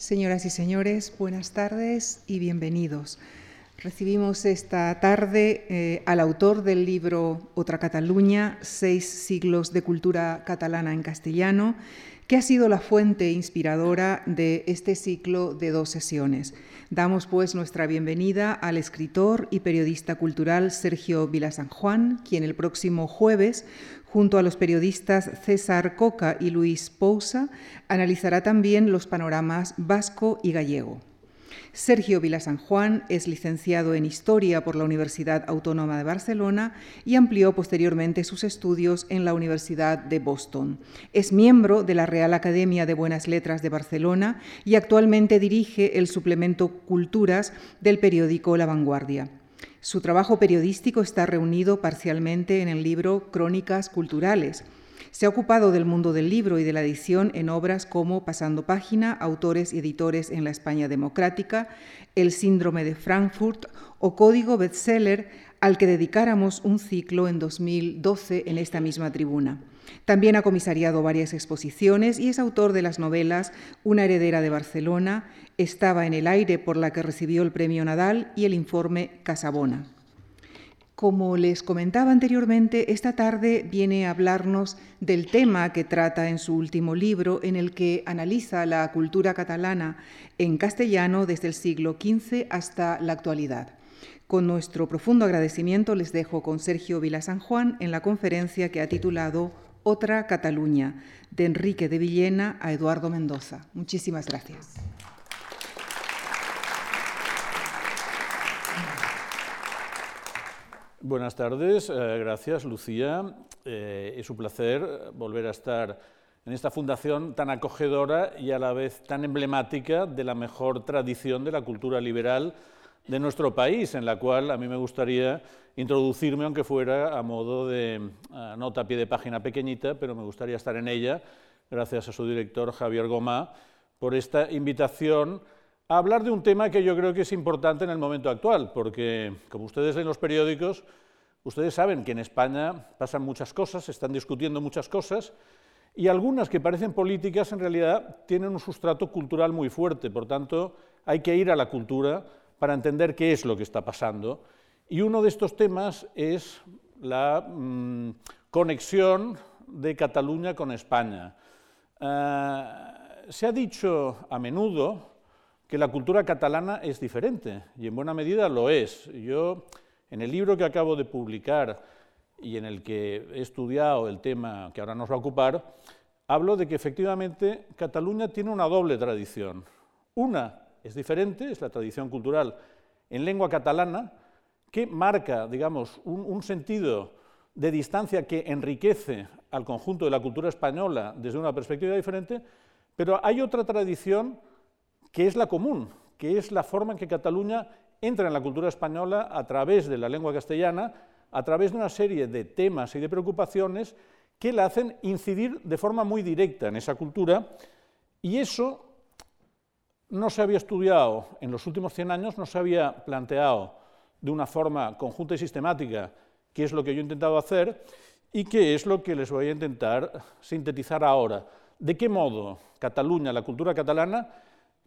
Señoras y señores, buenas tardes y bienvenidos. Recibimos esta tarde eh, al autor del libro Otra Cataluña, seis siglos de cultura catalana en castellano, que ha sido la fuente inspiradora de este ciclo de dos sesiones. Damos pues nuestra bienvenida al escritor y periodista cultural Sergio Vilasan Juan, quien el próximo jueves Junto a los periodistas César Coca y Luis Pousa, analizará también los panoramas vasco y gallego. Sergio Vila San Juan es licenciado en Historia por la Universidad Autónoma de Barcelona y amplió posteriormente sus estudios en la Universidad de Boston. Es miembro de la Real Academia de Buenas Letras de Barcelona y actualmente dirige el suplemento Culturas del periódico La Vanguardia. Su trabajo periodístico está reunido parcialmente en el libro Crónicas Culturales. Se ha ocupado del mundo del libro y de la edición en obras como Pasando Página, Autores y Editores en la España Democrática, El Síndrome de Frankfurt o Código Bestseller, al que dedicáramos un ciclo en 2012 en esta misma tribuna. También ha comisariado varias exposiciones y es autor de las novelas Una heredera de Barcelona, Estaba en el aire por la que recibió el premio Nadal y el informe Casabona. Como les comentaba anteriormente, esta tarde viene a hablarnos del tema que trata en su último libro, en el que analiza la cultura catalana en castellano desde el siglo XV hasta la actualidad. Con nuestro profundo agradecimiento les dejo con Sergio Vila San Juan en la conferencia que ha titulado otra Cataluña, de Enrique de Villena a Eduardo Mendoza. Muchísimas gracias. Buenas tardes, eh, gracias Lucía. Eh, es un placer volver a estar en esta fundación tan acogedora y a la vez tan emblemática de la mejor tradición de la cultura liberal de nuestro país, en la cual a mí me gustaría introducirme, aunque fuera a modo de nota a pie de página pequeñita, pero me gustaría estar en ella, gracias a su director Javier Gomá, por esta invitación a hablar de un tema que yo creo que es importante en el momento actual, porque como ustedes leen los periódicos, ustedes saben que en España pasan muchas cosas, se están discutiendo muchas cosas, y algunas que parecen políticas en realidad tienen un sustrato cultural muy fuerte, por tanto hay que ir a la cultura para entender qué es lo que está pasando. Y uno de estos temas es la mm, conexión de Cataluña con España. Eh, se ha dicho a menudo que la cultura catalana es diferente, y en buena medida lo es. Yo, en el libro que acabo de publicar y en el que he estudiado el tema que ahora nos va a ocupar, hablo de que efectivamente Cataluña tiene una doble tradición. Una es diferente, es la tradición cultural en lengua catalana, que marca, digamos, un, sentido de distancia que enriquece al conjunto de la cultura española desde una perspectiva diferente, pero hay otra tradición que es la común, que es la forma en que Cataluña entra en la cultura española a través de la lengua castellana, a través de una serie de temas y de preocupaciones que la hacen incidir de forma muy directa en esa cultura, y eso no se había estudiado en los últimos 100 años, no se había planteado de una forma conjunta y sistemática qué es lo que yo he intentado hacer y qué es lo que les voy a intentar sintetizar ahora. ¿De qué modo Cataluña, la cultura catalana,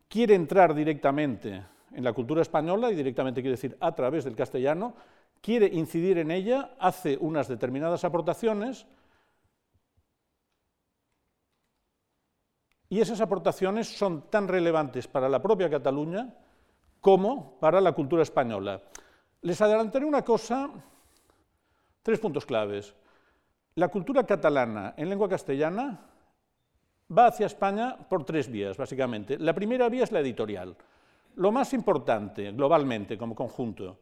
quiere entrar directamente en la cultura española, y directamente quiere decir a través del castellano, quiere incidir en ella, hace unas determinadas aportaciones, y esas aportaciones son tan relevantes para la propia Cataluña como para la cultura española. Les adelantaré una cosa, tres puntos claves. La cultura catalana en lengua castellana va hacia España por tres vías, básicamente. La primera vía es la editorial. Lo más importante globalmente como conjunto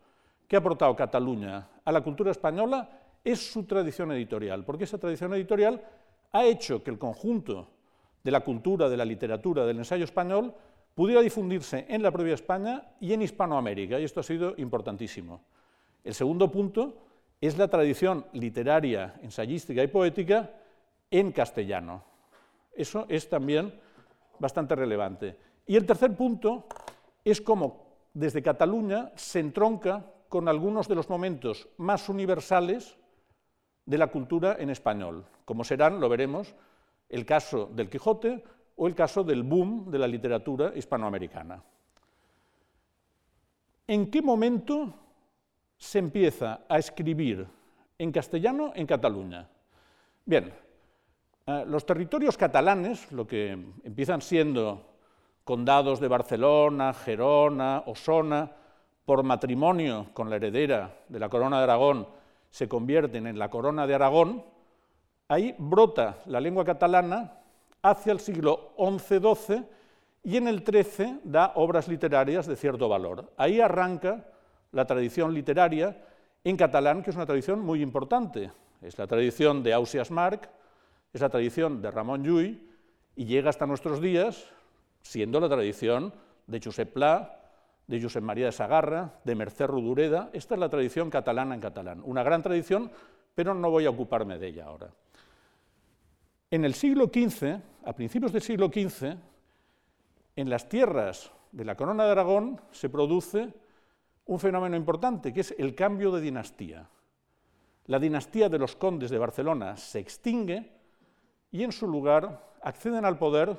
que ha aportado Cataluña a la cultura española es su tradición editorial, porque esa tradición editorial ha hecho que el conjunto de la cultura, de la literatura, del ensayo español, pudiera difundirse en la propia España y en Hispanoamérica, y esto ha sido importantísimo. El segundo punto es la tradición literaria, ensayística y poética en castellano. Eso es también bastante relevante. Y el tercer punto es cómo desde Cataluña se entronca con algunos de los momentos más universales de la cultura en español, como serán, lo veremos, el caso del Quijote o el caso del boom de la literatura hispanoamericana. ¿En qué momento se empieza a escribir en castellano en Cataluña? Bien, eh, los territorios catalanes, lo que empiezan siendo condados de Barcelona, Gerona, Osona, por matrimonio con la heredera de la corona de Aragón, se convierten en la corona de Aragón, ahí brota la lengua catalana hacia el siglo XI-XII y en el XIII da obras literarias de cierto valor. Ahí arranca la tradición literaria en catalán, que es una tradición muy importante. Es la tradición de Ausias Marc, es la tradición de Ramón Llull y llega hasta nuestros días siendo la tradición de Josep Pla, de Josep María de Sagarra, de Mercè Rodoreda. Esta es la tradición catalana en catalán, una gran tradición, pero no voy a ocuparme de ella ahora. En el siglo XV, a principios del siglo XV, en las tierras de la Corona de Aragón se produce un fenómeno importante, que es el cambio de dinastía. La dinastía de los condes de Barcelona se extingue y en su lugar acceden al poder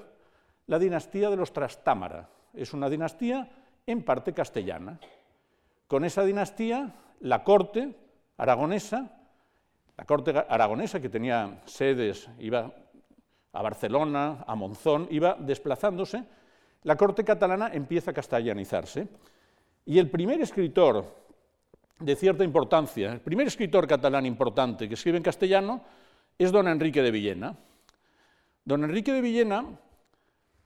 la dinastía de los Trastámara. Es una dinastía en parte castellana. Con esa dinastía, la corte aragonesa, la corte aragonesa que tenía sedes, iba a Barcelona, a Monzón, iba desplazándose, la corte catalana empieza a castellanizarse. Y el primer escritor de cierta importancia, el primer escritor catalán importante que escribe en castellano es don Enrique de Villena. Don Enrique de Villena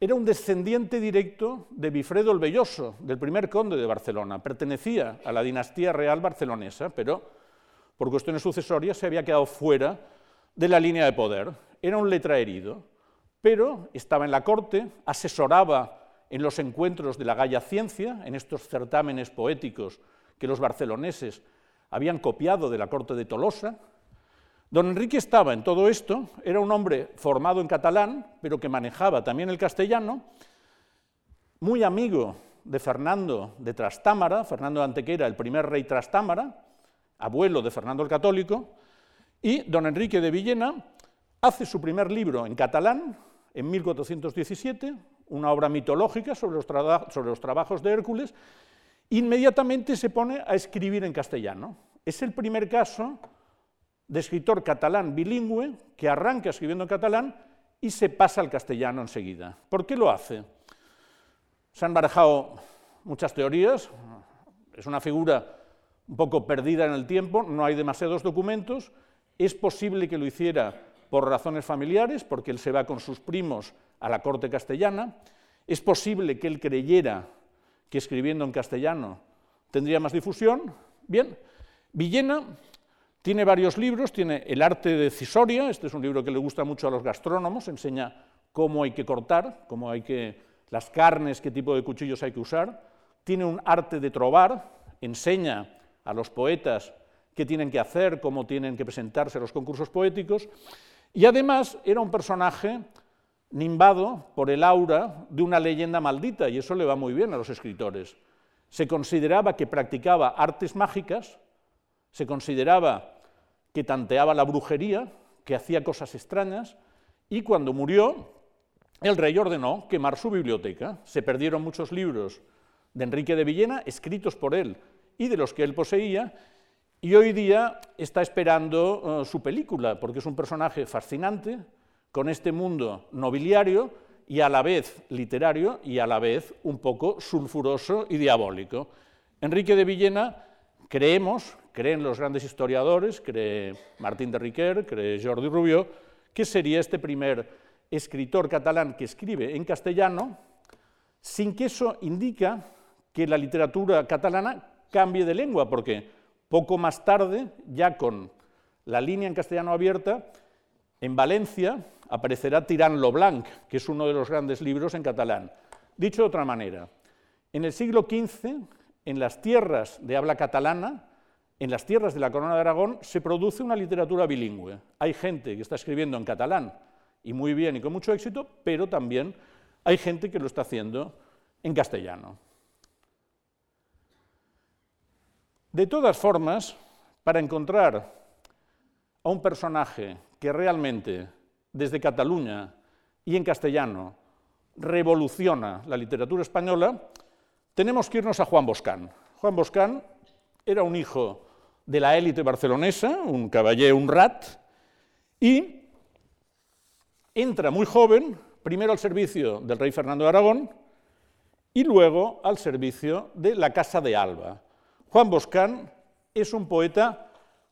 era un descendiente directo de Bifredo el Belloso, del primer conde de Barcelona. Pertenecía a la dinastía real barcelonesa, pero por cuestiones sucesorias se había quedado fuera de la línea de poder. Era un letra herido, pero estaba en la corte, asesoraba en los encuentros de la Galla Ciencia, en estos certámenes poéticos que los barceloneses habían copiado de la corte de Tolosa, Don Enrique estaba en todo esto, era un hombre formado en catalán, pero que manejaba también el castellano, muy amigo de Fernando de Trastámara, Fernando de Antequera, el primer rey Trastámara, abuelo de Fernando el Católico, y don Enrique de Villena hace su primer libro en catalán en 1417, una obra mitológica sobre los, sobre los trabajos de Hércules, inmediatamente se pone a escribir en castellano. Es el primer caso de escritor catalán bilingüe que arranca escribiendo en catalán y se pasa al castellano enseguida. ¿Por qué lo hace? Se han barajado muchas teorías, es una figura un poco perdida en el tiempo, no hay demasiados documentos, es posible que lo hiciera por razones familiares, porque él se va con sus primos a la corte castellana, es posible que él creyera que escribiendo en castellano tendría más difusión. Bien, Villena tiene varios libros, tiene El arte de Cisoria, este es un libro que le gusta mucho a los gastrónomos, enseña cómo hay que cortar, cómo hay que las carnes, qué tipo de cuchillos hay que usar. Tiene un arte de trobar, enseña a los poetas qué tienen que hacer, cómo tienen que presentarse a los concursos poéticos. Y además era un personaje nimbado por el aura de una leyenda maldita, y eso le va muy bien a los escritores. Se consideraba que practicaba artes mágicas, se consideraba que tanteaba la brujería, que hacía cosas extrañas, y cuando murió, el rey ordenó quemar su biblioteca. Se perdieron muchos libros de Enrique de Villena, escritos por él y de los que él poseía, y hoy día está esperando eh, su película, porque es un personaje fascinante, con este mundo nobiliario y a la vez literario y a la vez un poco sulfuroso y diabólico. Enrique de Villena creemos creen los grandes historiadores, cree Martín de Riquer, cree Jordi Rubio, que sería este primer escritor catalán que escribe en castellano, sin que eso indica que la literatura catalana cambie de lengua, porque poco más tarde, ya con la línea en castellano abierta, en Valencia aparecerá Tirán lo Blanc, que es uno de los grandes libros en catalán. Dicho de otra manera, en el siglo XV, en las tierras de habla catalana, en las tierras de la Corona de Aragón se produce una literatura bilingüe. Hay gente que está escribiendo en catalán y muy bien y con mucho éxito, pero también hay gente que lo está haciendo en castellano. De todas formas, para encontrar a un personaje que realmente desde Cataluña y en castellano revoluciona la literatura española, tenemos que irnos a Juan Boscán. Juan Boscán era un hijo de la élite barcelonesa, un caballero, un rat, y entra muy joven, primero al servicio del rey Fernando de Aragón y luego al servicio de la Casa de Alba. Juan Boscán es un poeta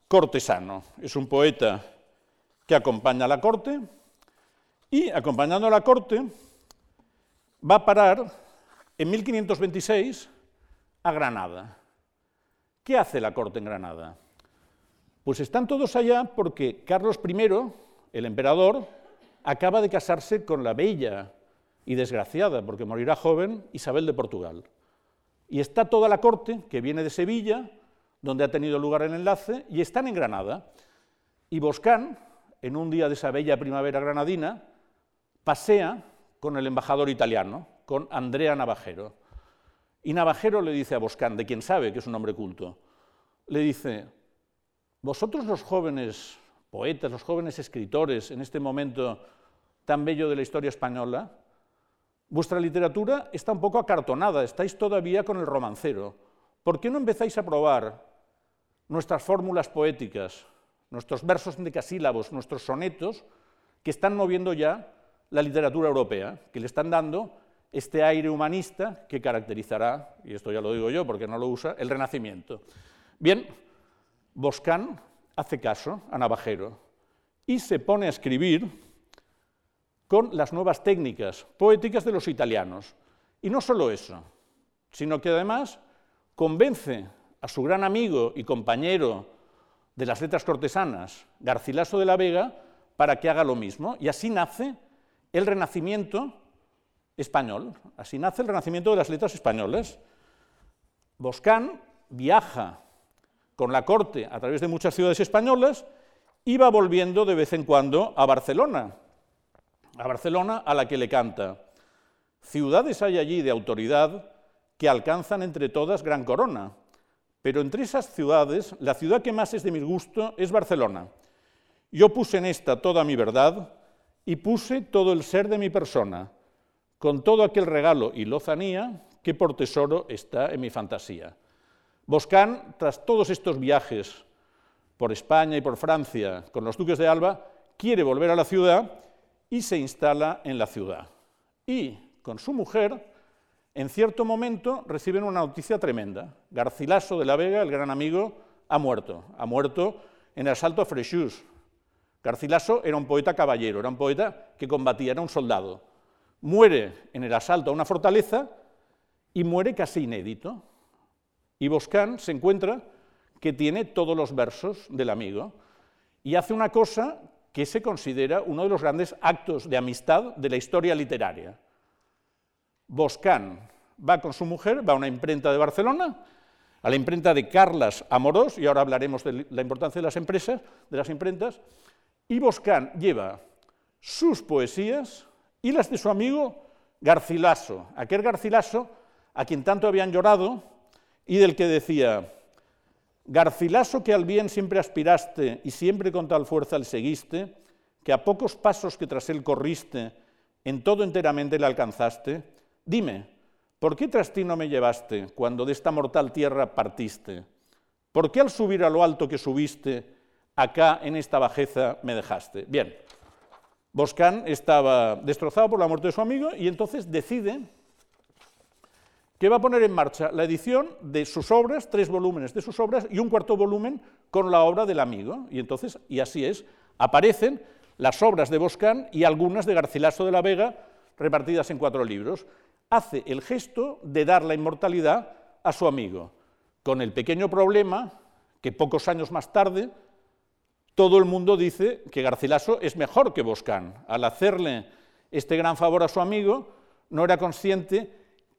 cortesano, es un poeta que acompaña a la corte y acompañando a la corte va a parar en 1526 a Granada. ¿Qué hace la corte en Granada? Pues están todos allá porque Carlos I, el emperador, acaba de casarse con la bella y desgraciada, porque morirá joven, Isabel de Portugal. Y está toda la corte, que viene de Sevilla, donde ha tenido lugar el enlace, y están en Granada. Y Boscán, en un día de esa bella primavera granadina, pasea con el embajador italiano, con Andrea Navajero. Y Navajero le dice a Boscán, de quien sabe que es un hombre culto, le dice, vosotros los jóvenes poetas, los jóvenes escritores en este momento tan bello de la historia española, vuestra literatura está un poco acartonada, estáis todavía con el romancero. ¿Por qué no empezáis a probar nuestras fórmulas poéticas, nuestros versos decasílabos, nuestros sonetos, que están moviendo ya la literatura europea, que le están dando este aire humanista que caracterizará, y esto ya lo digo yo porque no lo usa, el Renacimiento. Bien, Boscán hace caso a Navajero y se pone a escribir con las nuevas técnicas poéticas de los italianos. Y no solo eso, sino que además convence a su gran amigo y compañero de las letras cortesanas, Garcilaso de la Vega, para que haga lo mismo. Y así nace el Renacimiento español. Así nace el renacimiento de las letras españolas. Boscán viaja con la corte a través de muchas ciudades españolas y va volviendo de vez en cuando a Barcelona, a Barcelona a la que le canta. Ciudades hay allí de autoridad que alcanzan entre todas gran corona, pero entre esas ciudades, la ciudad que más es de mi gusto es Barcelona. Yo puse en esta toda mi verdad y puse todo el ser de mi persona con todo aquel regalo y lozanía que por tesoro está en mi fantasía. Boscán, tras todos estos viajes por España y por Francia con los duques de Alba, quiere volver a la ciudad y se instala en la ciudad. Y con su mujer, en cierto momento, reciben una noticia tremenda. Garcilaso de la Vega, el gran amigo, ha muerto. Ha muerto en el asalto a Freixús. Garcilaso era un poeta caballero, era un poeta que combatía, era un soldado muere en el asalto a una fortaleza y muere casi inédito. Y Boscán se encuentra que tiene todos los versos del amigo y hace una cosa que se considera uno de los grandes actos de amistad de la historia literaria. Boscán va con su mujer, va a una imprenta de Barcelona, a la imprenta de Carlas Amorós, y ahora hablaremos de la importancia de las empresas, de las imprentas, y Boscán lleva sus poesías, y las de su amigo Garcilaso, aquel Garcilaso a quien tanto habían llorado y del que decía, Garcilaso que al bien siempre aspiraste y siempre con tal fuerza le seguiste, que a pocos pasos que tras él corriste, en todo enteramente le alcanzaste, dime, ¿por qué tras ti no me llevaste cuando de esta mortal tierra partiste? ¿Por qué al subir a lo alto que subiste, acá en esta bajeza me dejaste? Bien, Boscán estaba destrozado por la muerte de su amigo y entonces decide que va a poner en marcha la edición de sus obras, tres volúmenes de sus obras y un cuarto volumen con la obra del amigo. Y entonces, y así es, aparecen las obras de Boscán y algunas de Garcilaso de la Vega repartidas en cuatro libros. Hace el gesto de dar la inmortalidad a su amigo, con el pequeño problema que pocos años más tarde todo el mundo dice que Garcilaso es mejor que Boscán. Al hacerle este gran favor a su amigo, no era consciente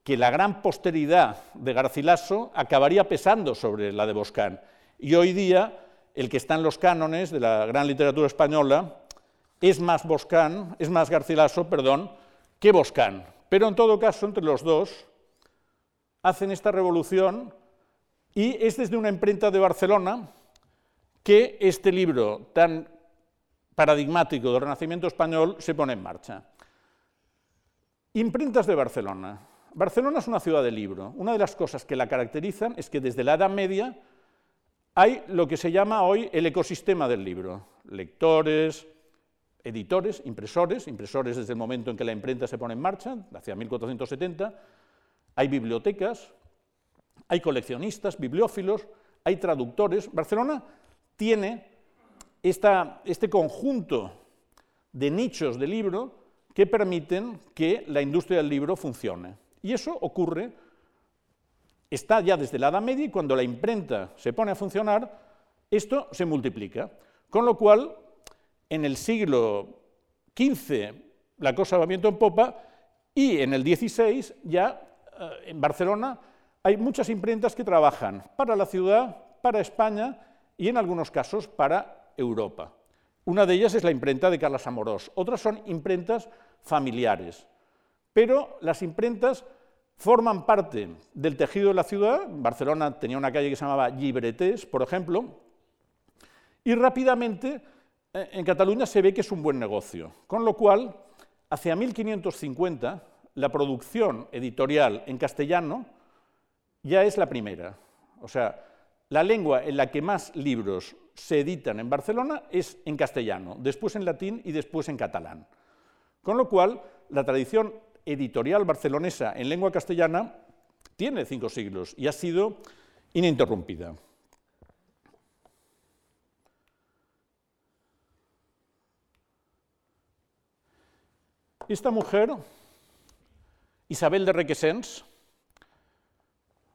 que la gran posteridad de Garcilaso acabaría pesando sobre la de Boscán. Y hoy día, el que está en los cánones de la gran literatura española es más Boscán, es más Garcilaso, perdón, que Boscán. Pero en todo caso, entre los dos hacen esta revolución y es desde una imprenta de Barcelona que este libro tan paradigmático del Renacimiento español se pone en marcha. Imprentas de Barcelona. Barcelona es una ciudad de libro. Una de las cosas que la caracterizan es que desde la Edad Media hay lo que se llama hoy el ecosistema del libro. Lectores, editores, impresores, impresores desde el momento en que la imprenta se pone en marcha, hacia 1470, hay bibliotecas, hay coleccionistas, bibliófilos, hay traductores. Barcelona tiene este conjunto de nichos de libro que permiten que la industria del libro funcione. Y eso ocurre, está ya desde la Edad Media y cuando la imprenta se pone a funcionar, esto se multiplica. Con lo cual, en el siglo XV la cosa va viento en popa y en el XVI ya eh, en Barcelona hay muchas imprentas que trabajan para la ciudad, para España y en algunos casos para Europa. Una de ellas es la imprenta de Carlos Amorós, otras son imprentas familiares. Pero las imprentas forman parte del tejido de la ciudad. Barcelona tenía una calle que se llamaba Llibreters, por ejemplo, y rápidamente eh, en Cataluña se ve que es un buen negocio. Con lo cual, hacia 1550, la producción editorial en castellano ya es la primera. O sea, la lengua en la que más libros se editan en Barcelona es en castellano, después en latín y después en catalán. Con lo cual, la tradición editorial barcelonesa en lengua castellana tiene cinco siglos y ha sido ininterrumpida. Esta mujer, Isabel de Requesens,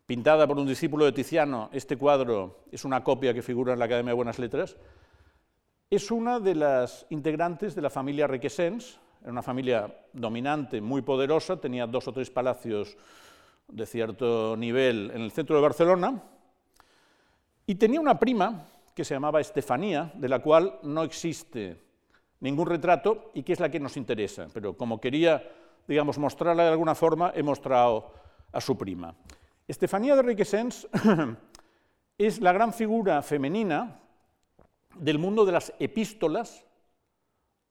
pintada por un discípulo de Tiziano, este cuadro es una copia que figura en la Academia de Buenas Letras, es una de las integrantes de la familia Requesens, era una familia dominante, muy poderosa, tenía dos o tres palacios de cierto nivel en el centro de Barcelona, y tenía una prima que se llamaba Estefanía, de la cual no existe ningún retrato y que es la que nos interesa. Pero como quería, digamos, mostrarla de alguna forma, he mostrado a su prima. Estefanía de Requesens es la gran figura femenina del mundo de las epístolas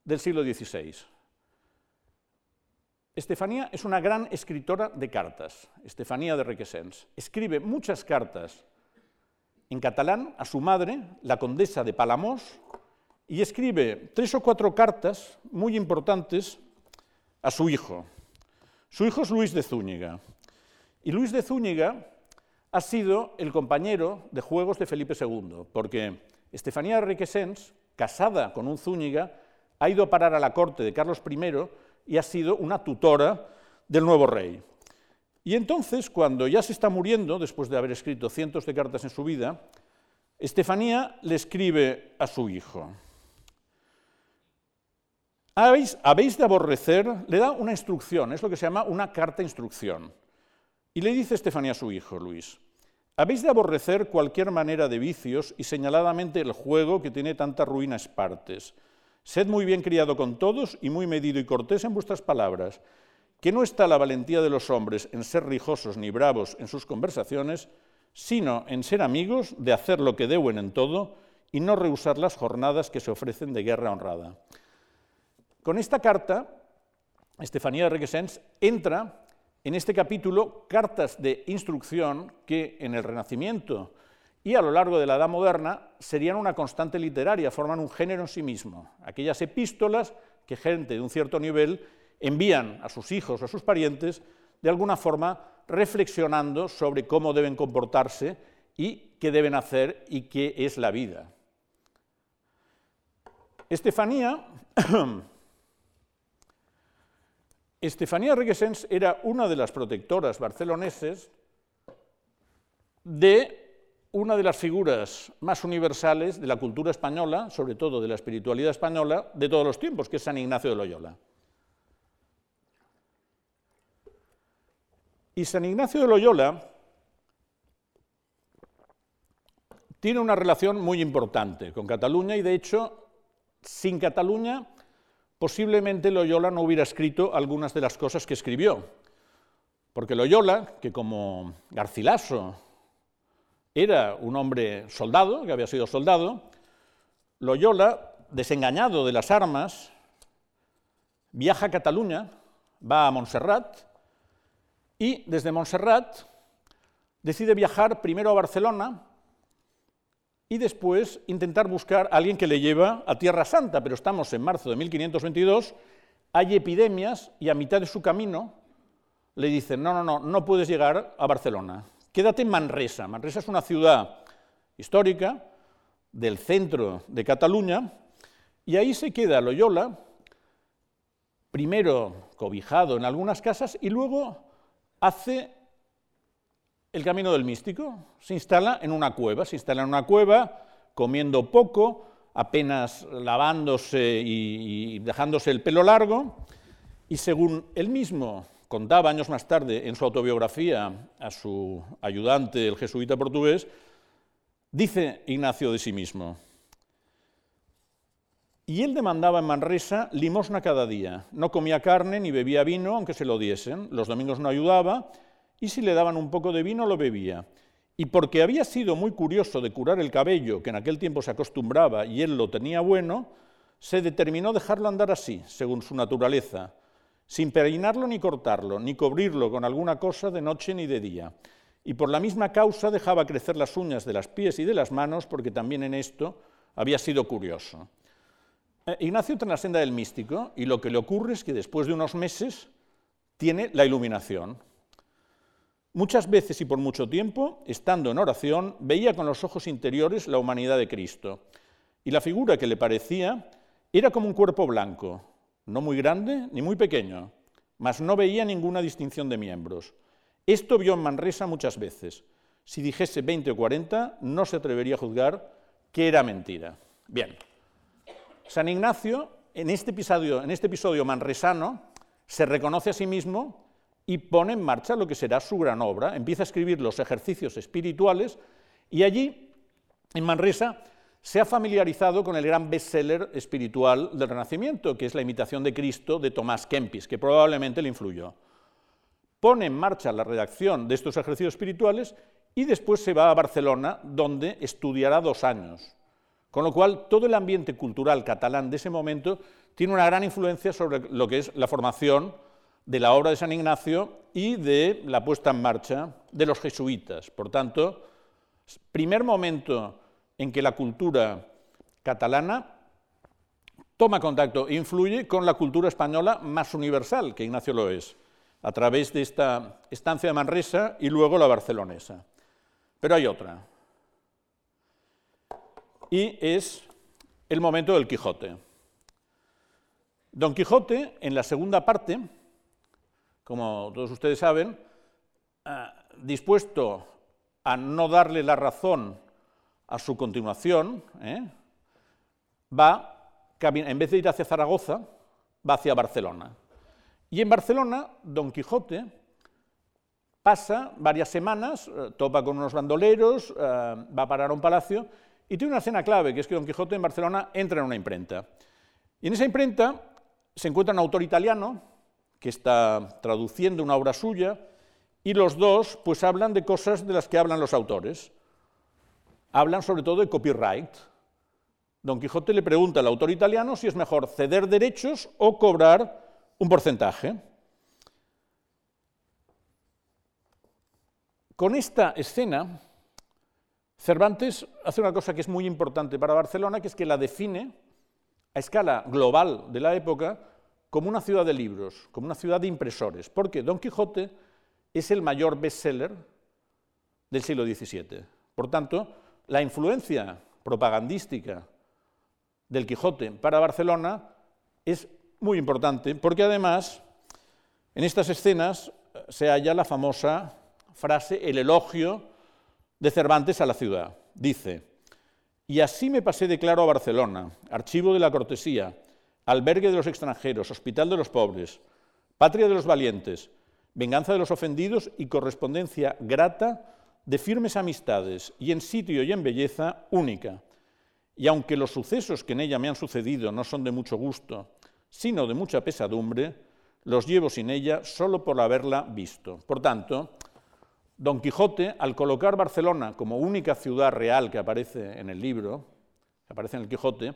del siglo XVI. Estefanía es una gran escritora de cartas, Estefanía de Requesens. Escribe muchas cartas en catalán a su madre, la condesa de Palamós, y escribe tres o cuatro cartas muy importantes a su hijo. Su hijo es Luis de Zúñiga. Y Luis de Zúñiga ha sido el compañero de juegos de Felipe II, porque Estefanía de Requesens, casada con un Zúñiga, ha ido a parar a la corte de Carlos I y ha sido una tutora del nuevo rey. Y entonces, cuando ya se está muriendo, después de haber escrito cientos de cartas en su vida, Estefanía le escribe a su hijo. Habéis, de aborrecer, le da una instrucción, es lo que se llama una carta instrucción. Y le dice Estefanía a su hijo, Luis, habéis de aborrecer cualquier manera de vicios y señaladamente el juego que tiene tantas ruinas partes. Sed muy bien criado con todos y muy medido y cortés en vuestras palabras, que no está la valentía de los hombres en ser rijosos ni bravos en sus conversaciones, sino en ser amigos, de hacer lo que deben en todo y no rehusar las jornadas que se ofrecen de guerra honrada. Con esta carta, Estefanía de Requesens entra en este capítulo cartas de instrucción que en el Renacimiento y a lo largo de la Edad Moderna serían una constante literaria, forman un género en sí mismo. Aquellas epístolas que gente de un cierto nivel envían a sus hijos o a sus parientes, de alguna forma reflexionando sobre cómo deben comportarse y qué deben hacer y qué es la vida. Estefanía Estefanía Requesens era una de las protectoras barceloneses de una de las figuras más universales de la cultura española, sobre todo de la espiritualidad española, de todos los tiempos, que es San Ignacio de Loyola. Y San Ignacio de Loyola tiene una relación muy importante con Cataluña y, de hecho, sin Cataluña posiblemente Loyola no hubiera escrito algunas de las cosas que escribió, porque Loyola, que como Garcilaso era un hombre soldado, que había sido soldado, Loyola, desengañado de las armas, viaja a Cataluña va a Montserrat y desde Montserrat decide viajar primero a Barcelona y después intentar buscar a alguien que le lleva a Tierra Santa, pero estamos en marzo de 1522, hay epidemias y a mitad de su camino le dicen, no, no, no, no puedes llegar a Barcelona, quédate en Manresa. Manresa es una ciudad histórica del centro de Cataluña y ahí se queda Loyola, primero cobijado en algunas casas y luego hace el camino del místico. Se instala en una cueva, se instala en una cueva comiendo poco, apenas lavándose y, dejándose el pelo largo, y según él mismo contaba años más tarde en su autobiografía a su ayudante, el jesuita portugués, dice Ignacio de sí mismo, y él demandaba en Manresa limosna cada día. No comía carne ni bebía vino, aunque se lo diesen. Los domingos no ayudaba, y si le daban un poco de vino, lo bebía. Y porque había sido muy curioso de curar el cabello, que en aquel tiempo se acostumbraba y él lo tenía bueno, se determinó dejarlo andar así, según su naturaleza, sin peinarlo ni cortarlo, ni cubrirlo con alguna cosa de noche ni de día. Y por la misma causa dejaba crecer las uñas de las pies y de las manos, porque también en esto había sido curioso. Eh, Ignacio entra en la senda del místico y lo que le ocurre es que después de unos meses tiene la iluminación. Muchas veces y por mucho tiempo, estando en oración, veía con los ojos interiores la humanidad de Cristo, y la figura que le parecía era como un cuerpo blanco, no muy grande ni muy pequeño, mas no veía ninguna distinción de miembros. Esto vio en Manresa muchas veces. Si dijese 20 o 40, no se atrevería a juzgar que era mentira. Bien, San Ignacio, en este episodio, en este episodio manresano, se reconoce a sí mismo y pone en marcha lo que será su gran obra. Empieza a escribir los ejercicios espirituales y allí, en Manresa, se ha familiarizado con el gran bestseller espiritual del Renacimiento, que es La imitación de Cristo de Tomás Kempis, que probablemente le influyó. Pone en marcha la redacción de estos ejercicios espirituales y después se va a Barcelona, donde estudiará dos años. Con lo cual, todo el ambiente cultural catalán de ese momento tiene una gran influencia sobre lo que es la formación de la obra de San Ignacio y de la puesta en marcha de los jesuitas. Por tanto, primer momento en que la cultura catalana toma contacto e influye con la cultura española más universal, que Ignacio lo es, a través de esta estancia de Manresa y luego la barcelonesa. Pero hay otra, y es el momento del Quijote. Don Quijote, en la segunda parte, como todos ustedes saben, ah, dispuesto a no darle la razón a su continuación, ¿eh? va, en vez de ir hacia Zaragoza, va hacia Barcelona. Y en Barcelona, Don Quijote pasa varias semanas, eh, topa con unos bandoleros, eh, va a parar a un palacio y tiene una escena clave, que es que Don Quijote en Barcelona entra en una imprenta. Y en esa imprenta se encuentra un autor italiano que está traduciendo una obra suya y los dos pues hablan de cosas de las que hablan los autores. Hablan sobre todo de copyright. Don Quijote le pregunta al autor italiano si es mejor ceder derechos o cobrar un porcentaje. Con esta escena Cervantes hace una cosa que es muy importante para Barcelona, que es que la define a escala global de la época como una ciudad de libros, como una ciudad de impresores, porque Don Quijote es el mayor bestseller del siglo XVII. Por tanto, la influencia propagandística del Quijote para Barcelona es muy importante, porque además en estas escenas se halla la famosa frase, el elogio de Cervantes a la ciudad. Dice, y así me pasé de claro a Barcelona, archivo de la cortesía, albergue de los extranjeros, hospital de los pobres, patria de los valientes, venganza de los ofendidos y correspondencia grata de firmes amistades y en sitio y en belleza única. Y aunque los sucesos que en ella me han sucedido no son de mucho gusto, sino de mucha pesadumbre, los llevo sin ella solo por haberla visto. Por tanto, Don Quijote, al colocar Barcelona como única ciudad real que aparece en el libro, que aparece en el Quijote,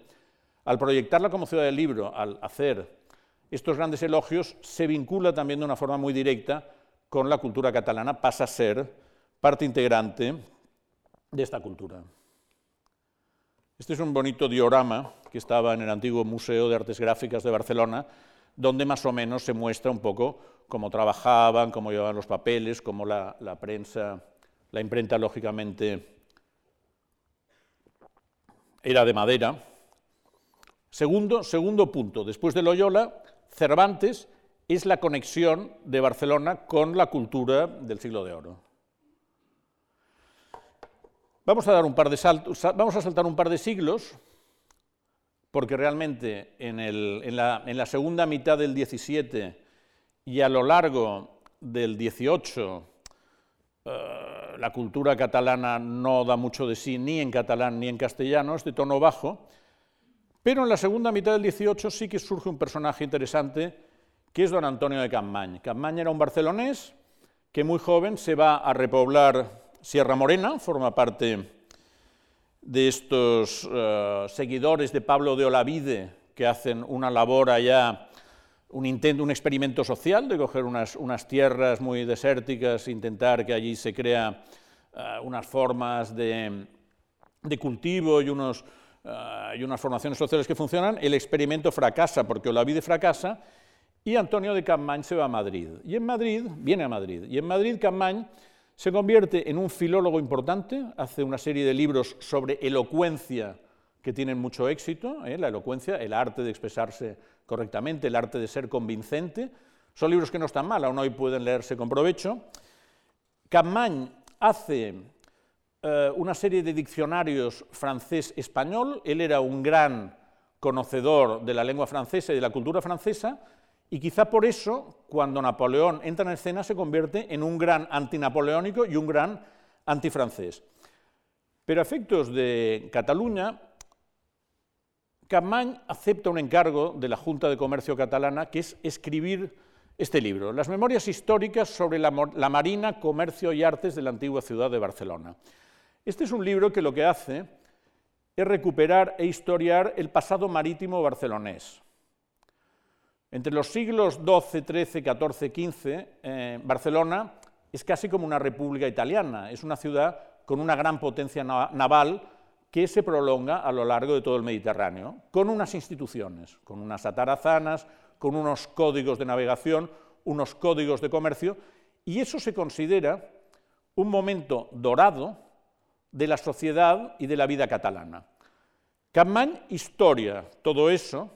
al proyectarla como ciudad del libro, al hacer estos grandes elogios se vincula también de una forma muy directa con la cultura catalana, pasa a ser parte integrante de esta cultura. Este es un bonito diorama que estaba en el antiguo Museo de Artes Gráficas de Barcelona, donde más o menos se muestra un poco cómo trabajaban, cómo llevaban los papeles, cómo la, prensa, la imprenta, lógicamente, era de madera. Segundo, segundo punto, después de Loyola, Cervantes es la conexión de Barcelona con la cultura del siglo de oro. Vamos a, dar un par de saltos, vamos a saltar un par de siglos, porque realmente en, la, segunda mitad del 17 y a lo largo del 18 eh, la cultura catalana no da mucho de sí ni en catalán ni en castellano, es de tono bajo, pero en la segunda mitad del 18 sí que surge un personaje interesante que es don Antonio de Campmany. Campmany era un barcelonés que muy joven se va a repoblar Sierra Morena, forma parte de estos eh, seguidores de Pablo de Olavide que hacen una labor allá, un intento, un experimento social de coger unas, tierras muy desérticas, intentar que allí se crea eh, unas formas de, cultivo y, unos, eh, unas formaciones sociales que funcionan. El experimento fracasa porque Olavide fracasa y Antonio de Campmany se va a Madrid. Y en Madrid, viene a Madrid, y en Madrid Campmany se convierte en un filólogo importante, hace una serie de libros sobre elocuencia que tienen mucho éxito, ¿eh? la elocuencia, el arte de expresarse correctamente, el arte de ser convincente. Son libros que no están mal, aún hoy pueden leerse con provecho. Campmany hace eh, una serie de diccionarios francés-español, él era un gran conocedor de la lengua francesa y de la cultura francesa, y quizá por eso, cuando Napoleón entra en escena, se convierte en un gran antinapoleónico y un gran antifrancés. Pero a efectos de Cataluña, Capmany acepta un encargo de la Junta de Comercio catalana, que es escribir este libro, Las memorias históricas sobre la, la marina, comercio y artes de la antigua ciudad de Barcelona. Este es un libro que lo que hace es recuperar e historiar el pasado marítimo barcelonés, entre los siglos XII, XIII, XIV, XV, Barcelona es casi como una república italiana, es una ciudad con una gran potencia naval que se prolonga a lo largo de todo el Mediterráneo, con unas instituciones, con unas atarazanas, con unos códigos de navegación, unos códigos de comercio, y eso se considera un momento dorado de la sociedad y de la vida catalana. Capmany historia todo eso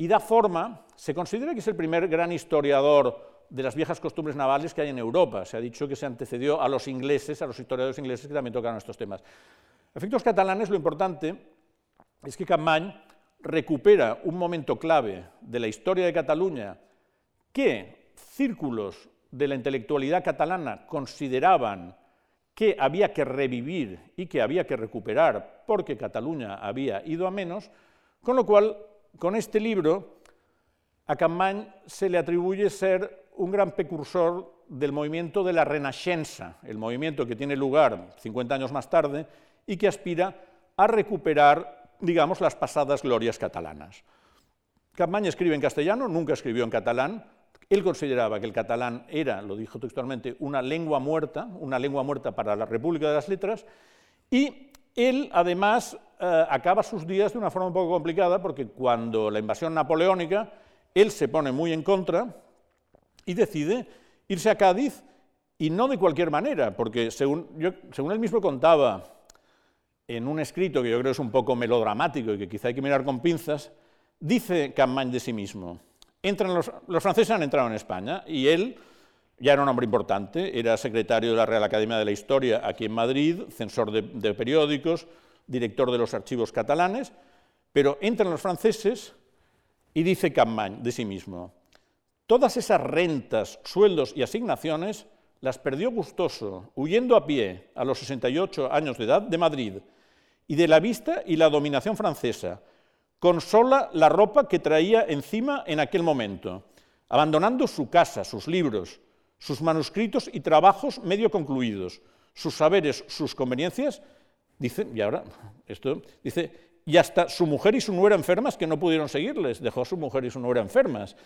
y da forma, se considera que es el primer gran historiador de las viejas costumbres navales que hay en Europa. Se ha dicho que se antecedió a los ingleses, a los historiadores ingleses que también tocaron estos temas. Efectos catalanes, lo importante es que Capmany recupera un momento clave de la historia de Cataluña que círculos de la intelectualidad catalana consideraban que había que revivir y que había que recuperar porque Cataluña había ido a menos, con lo cual con este libro, a Capmany se le atribuye ser un gran precursor del movimiento de la Renascença, el movimiento que tiene lugar 50 años más tarde y que aspira a recuperar, digamos, las pasadas glorias catalanas. Capmany escribe en castellano, nunca escribió en catalán. Él consideraba que el catalán era, lo dijo textualmente, una lengua muerta, una lengua muerta para la República de las Letras, y él, además, eh, acaba sus días de una forma un poco complicada, porque cuando la invasión napoleónica, él se pone muy en contra y decide irse a Cádiz, y no de cualquier manera, porque según, él mismo contaba en un escrito que yo creo es un poco melodramático y que quizá hay que mirar con pinzas, dice Campany de sí mismo, entran los franceses han entrado en España y él ya era un hombre importante, era secretario de la Real Academia de la Historia aquí en Madrid, censor de, periódicos, director de los archivos catalanes, pero entran los franceses y dice Campmany de sí mismo, todas esas rentas, sueldos y asignaciones las perdió gustoso, huyendo a pie a los 68 años de edad de Madrid, y de la vista y la dominación francesa, con sola la ropa que traía encima en aquel momento, abandonando su casa, sus libros, sus manuscritos y trabajos medio concluidos, sus saberes, sus conveniencias, dice, y ahora, esto, dice, y hasta su mujer y su nuera enfermas que no pudieron seguirles, dejó a su mujer y su nuera enfermas.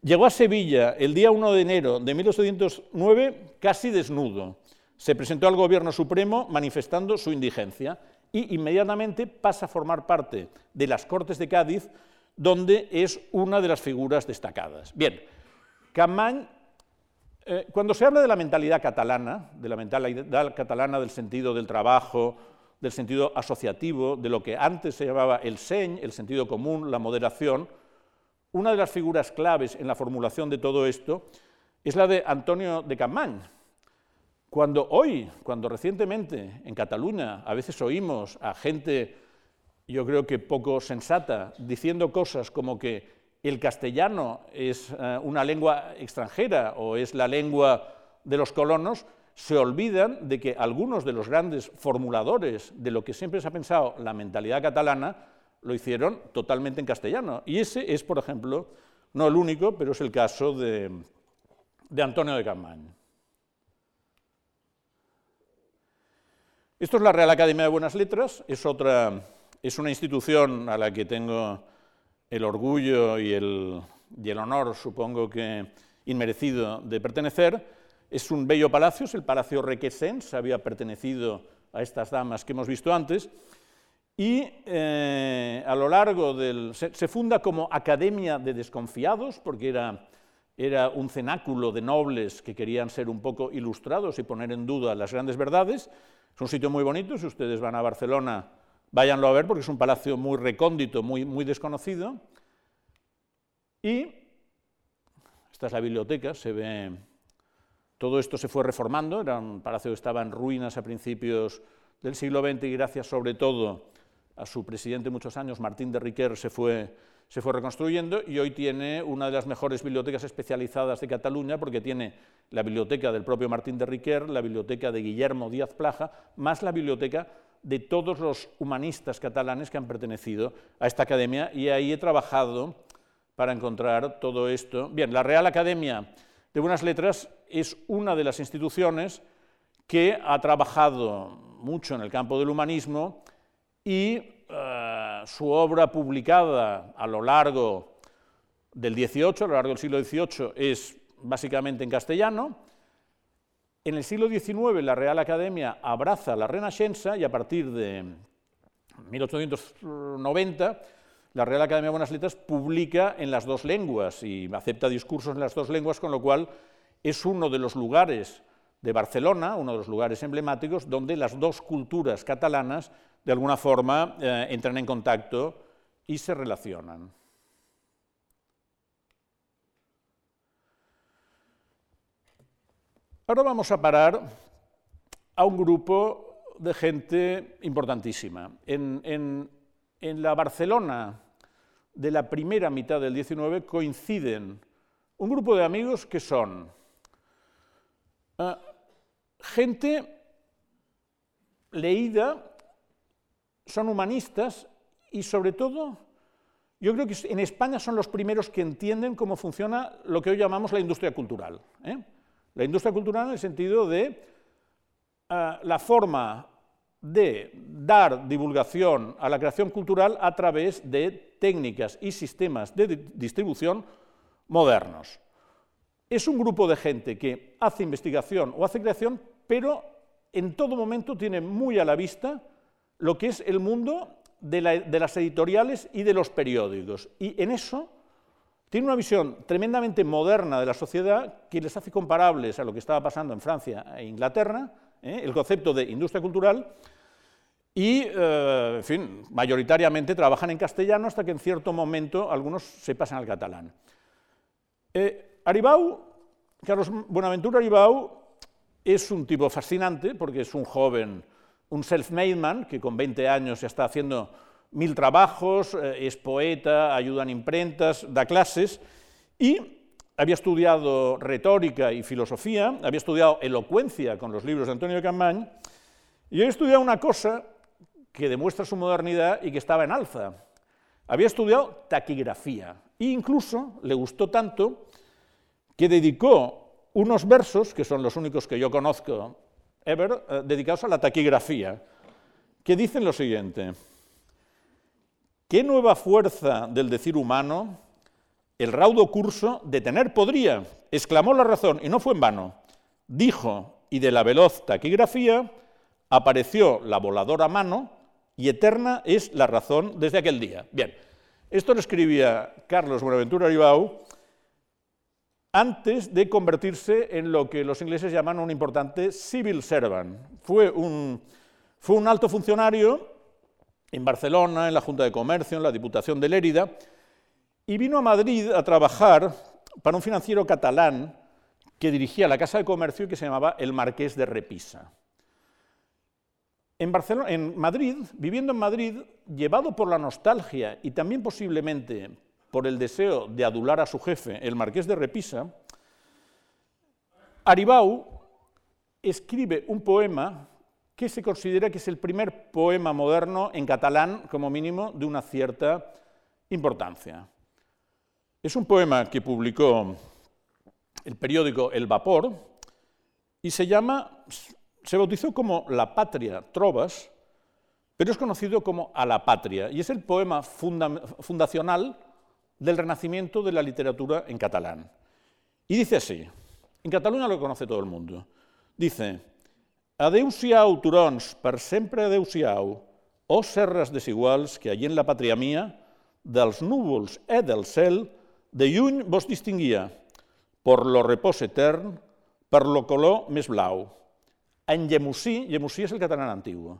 Llegó a Sevilla el día 1 de enero de 1809 casi desnudo. Se presentó al Gobierno Supremo manifestando su indigencia y inmediatamente pasa a formar parte de las Cortes de Cádiz, donde es una de las figuras destacadas. Bien, Camañ, eh, cuando se habla de la mentalidad catalana, de la mentalidad catalana del sentido del trabajo, del sentido asociativo, de lo que antes se llamaba el seny, el sentido común, la moderación, una de las figuras claves en la formulación de todo esto es la de Antonio de Capmany. Cuando hoy, cuando recientemente en Cataluña a veces oímos a gente, yo creo que poco sensata, diciendo cosas como que el castellano es eh, una lengua extranjera o es la lengua de los colonos, se olvidan de que algunos de los grandes formuladores de lo que siempre se ha pensado la mentalidad catalana lo hicieron totalmente en castellano. Y ese es, por ejemplo, no el único, pero es el caso de, Antonio de Capmany. Esto es la Real Academia de Buenas Letras, es, otra, es una institución a la que tengo el orgullo y el, honor, supongo que inmerecido, de pertenecer es un bello palacio, es el Palacio Requesens, había pertenecido a estas damas que hemos visto antes, y eh, a lo largo del... Se, funda como Academia de Desconfiados, porque era, era un cenáculo de nobles que querían ser un poco ilustrados y poner en duda las grandes verdades. Es un sitio muy bonito, si ustedes van a Barcelona, váyanlo a ver, porque es un palacio muy recóndito, muy, muy desconocido. Y esta es la biblioteca, se ve todo esto se fue reformando, era un palacio que estaba en ruinas a principios del siglo XX y gracias sobre todo a su presidente muchos años, Martín de Riquer, se fue, se fue reconstruyendo y hoy tiene una de las mejores bibliotecas especializadas de Cataluña porque tiene la biblioteca del propio Martín de Riquer, la biblioteca de Guillermo Díaz Plaja, más la biblioteca de todos los humanistas catalanes que han pertenecido a esta academia y ahí he trabajado para encontrar todo esto. Bien, la Real Academia de Buenas Letras es una de las instituciones que ha trabajado mucho en el campo del humanismo y eh, su obra publicada a lo largo del XVIII, a lo largo del siglo XVIII, es básicamente en castellano. En el siglo XIX la Real Academia abraza la Renascença y a partir de 1890 la Real Academia de Buenas Letras publica en las dos lenguas y acepta discursos en las dos lenguas, con lo cual es uno de los lugares de Barcelona, uno de los lugares emblemáticos, donde las dos culturas catalanas de alguna forma eh, entran en contacto y se relacionan. Ahora vamos a parar a un grupo de gente importantísima. en la Barcelona de la primera mitad del 19 coinciden un grupo de amigos que son eh, gente leída, son humanistas y sobre todo yo creo que en España son los primeros que entienden cómo funciona lo que hoy llamamos la industria cultural. ¿eh? La industria cultural en el sentido de eh, la forma de dar divulgación a la creación cultural a través de técnicas y sistemas de distribución modernos. Es un grupo de gente que hace investigación o hace creación, pero en todo momento tiene muy a la vista lo que es el mundo de, las editoriales y de los periódicos. Y en eso tiene una visión tremendamente moderna de la sociedad que les hace comparables a lo que estaba pasando en Francia e Inglaterra, ¿eh? el concepto de industria cultural, y, eh, en fin, mayoritariamente trabajan en castellano hasta que en cierto momento algunos se pasan al catalán. Eh, Carlos Buenaventura Aribau, es un tipo fascinante porque es un joven, un self-made man que con 20 años ya está haciendo mil trabajos, eh, es poeta, ayuda en imprentas, da clases y había estudiado retórica y filosofía, había estudiado elocuencia con los libros de Antonio de y había estudiado una cosa que demuestra su modernidad y que estaba en alza. Había estudiado taquigrafía e incluso le gustó tanto que dedicó unos versos, que son los únicos que yo conozco ever, eh, dedicados a la taquigrafía, que dicen lo siguiente. ¿Qué nueva fuerza del decir humano el raudo curso detener podría? exclamó la razón, y no fue en vano. Dijo, y de la veloz taquigrafía apareció la voladora mano, y eterna es la razón desde aquel día. Bien, esto lo escribía Carlos Buenaventura Aribau antes de convertirse en lo que los ingleses llaman un importante civil servant. Fue un, fue un alto funcionario en Barcelona, en la Junta de Comercio, en la Diputación de Lérida, y vino a Madrid a trabajar para un financiero catalán que dirigía la Casa de Comercio y que se llamaba el Marqués de Repisa. En, Barcelona, en Madrid, viviendo en Madrid, llevado por la nostalgia y también posiblemente por el deseo de adular a su jefe, el marqués de Repisa, Aribau escribe un poema que se considera que es el primer poema moderno en catalán, como mínimo, de una cierta importancia. Es un poema que publicó el periódico El Vapor y se llama, se bautizó como La Patria Trovas, pero es conocido como A la Patria, y es el poema fundacional del renacimiento de la literatura en catalán. Y dice así, en Cataluña lo conoce todo el mundo, dice, Adeu-siau, turons, per sempre adeu-siau, o serres desiguals que allí en la pàtria mia, dels núvols e del cel, de lluny vos distinguia, por lo repòs etern, per lo color més blau. En Llemosí, Llemosí és el català antigu,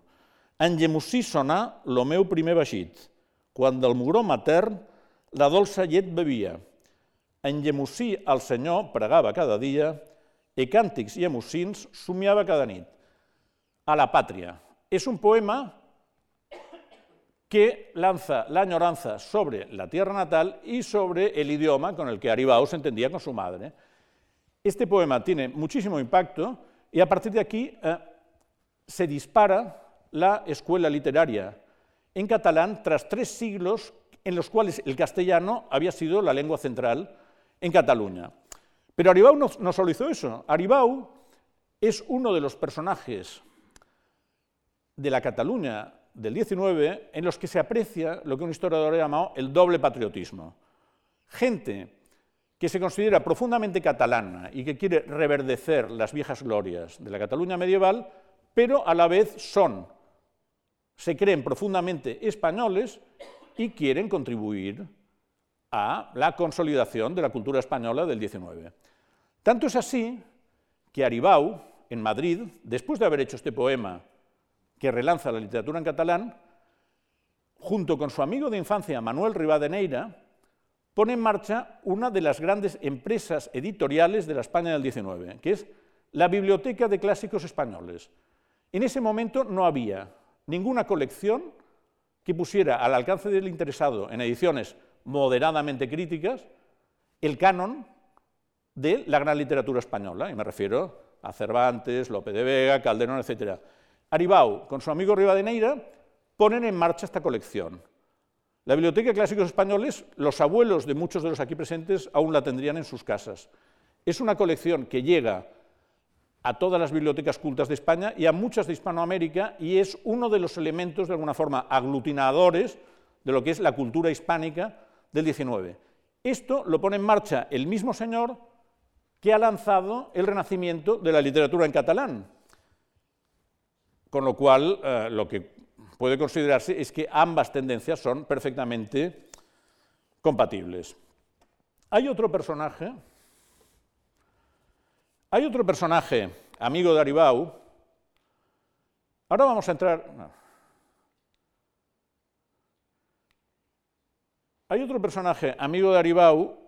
en Llemosí sonà lo meu primer baixit, quan del mugró matern la dolça llet bevia. En Llemosí el Senyor pregava cada dia i càntics i emocins somiava cada nit. A la pàtria. És un poema que lanza la añoranza sobre la tierra natal y sobre el idioma con el que Aribao se entendía con su madre. Este poema tiene muchísimo impacto y a partir de aquí eh, se dispara la escuela literaria en catalán tras tres siglos en los cuales el castellano había sido la lengua central en Cataluña. Pero Aribau no, solo hizo eso. Aribau es uno de los personajes de la Cataluña del 19 en los que se aprecia lo que un historiador ha llamado el doble patriotismo. Gente que se considera profundamente catalana y que quiere reverdecer las viejas glorias de la Cataluña medieval, pero a la vez son, se creen profundamente españoles y quieren contribuir a la consolidación de la cultura española del XIX. Tanto es así que Aribau, en Madrid, después de haber hecho este poema que relanza la literatura en catalán, junto con su amigo de infancia Manuel Rivadeneira, pone en marcha una de las grandes empresas editoriales de la España del XIX, que es la Biblioteca de Clásicos Españoles. En ese momento no había ninguna colección que pusiera al alcance del interesado en ediciones moderadamente críticas el canon de la gran literatura española, y me refiero a Cervantes, Lope de Vega, Calderón, etc. Aribau, con su amigo Rivadeneira, ponen en marcha esta colección. La Biblioteca de Clásicos Españoles, los abuelos de muchos de los aquí presentes aún la tendrían en sus casas. Es una colección que llega a todas las bibliotecas cultas de España y a muchas de Hispanoamérica y es uno de los elementos, de alguna forma, aglutinadores de lo que es la cultura hispánica del XIX. Esto lo pone en marcha el mismo señor que ha lanzado el renacimiento de la literatura en catalán, con lo cual eh, lo que puede considerarse es que ambas tendencias son perfectamente compatibles. Hay otro personaje hay otro personaje, amigo de Aribau. Ahora vamos a entrar... Hay otro personaje, amigo de Aribau,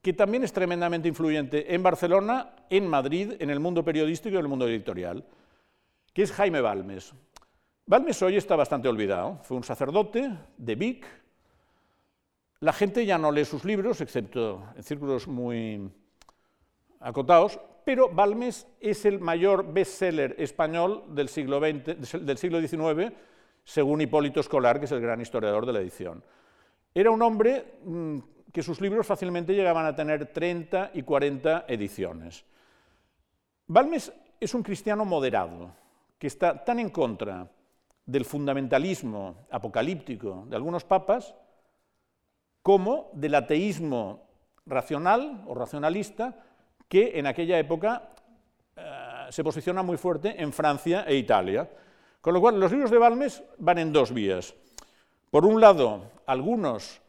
que también es tremendamente influyente en Barcelona, en Madrid, en el mundo periodístico y en el mundo editorial, que es Jaime Balmes. Balmes hoy está bastante olvidado. Fue un sacerdote de Vic. La gente ya no lee sus libros, excepto en círculos muy acotados, pero Balmes es el mayor bestseller español del siglo, XIX, según Hipólito Escolar, que es el gran historiador de la edición. Era un hombre mm, que sus libros fácilmente llegaban a tener 30 y 40 ediciones. Balmes es un cristiano moderado, que está tan en contra del fundamentalismo apocalíptico de algunos papas, como del ateísmo racional o racionalista que en aquella época eh, se posiciona muy fuerte en Francia e Italia. Con lo cual, los libros de Balmes van en dos vías. Por un lado, algunos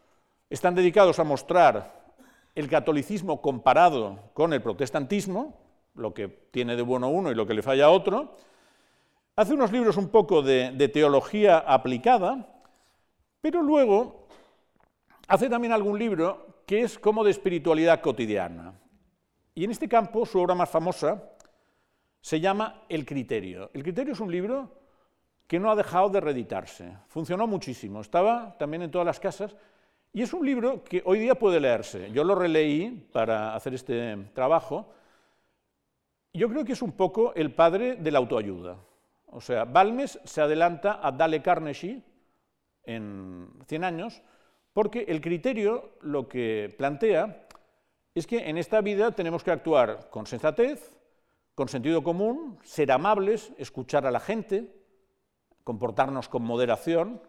están dedicados a mostrar el catolicismo comparado con el protestantismo, lo que tiene de bueno uno y lo que le falla a otro. Hace unos libros un poco de, teología aplicada, pero luego hace también algún libro que es como de espiritualidad cotidiana. Y en este campo, su obra más famosa se llama El Criterio. El Criterio es un libro que no ha dejado de reeditarse. Funcionó muchísimo, estaba también en todas las casas y es un libro que hoy día puede leerse. Yo lo releí para hacer este trabajo. Yo creo que es un poco el padre de la autoayuda. O sea, Balmes se adelanta a Dale Carnegie en 100 años, porque el criterio lo que plantea es que en esta vida tenemos que actuar con sensatez, con sentido común, ser amables, escuchar a la gente, comportarnos con moderación.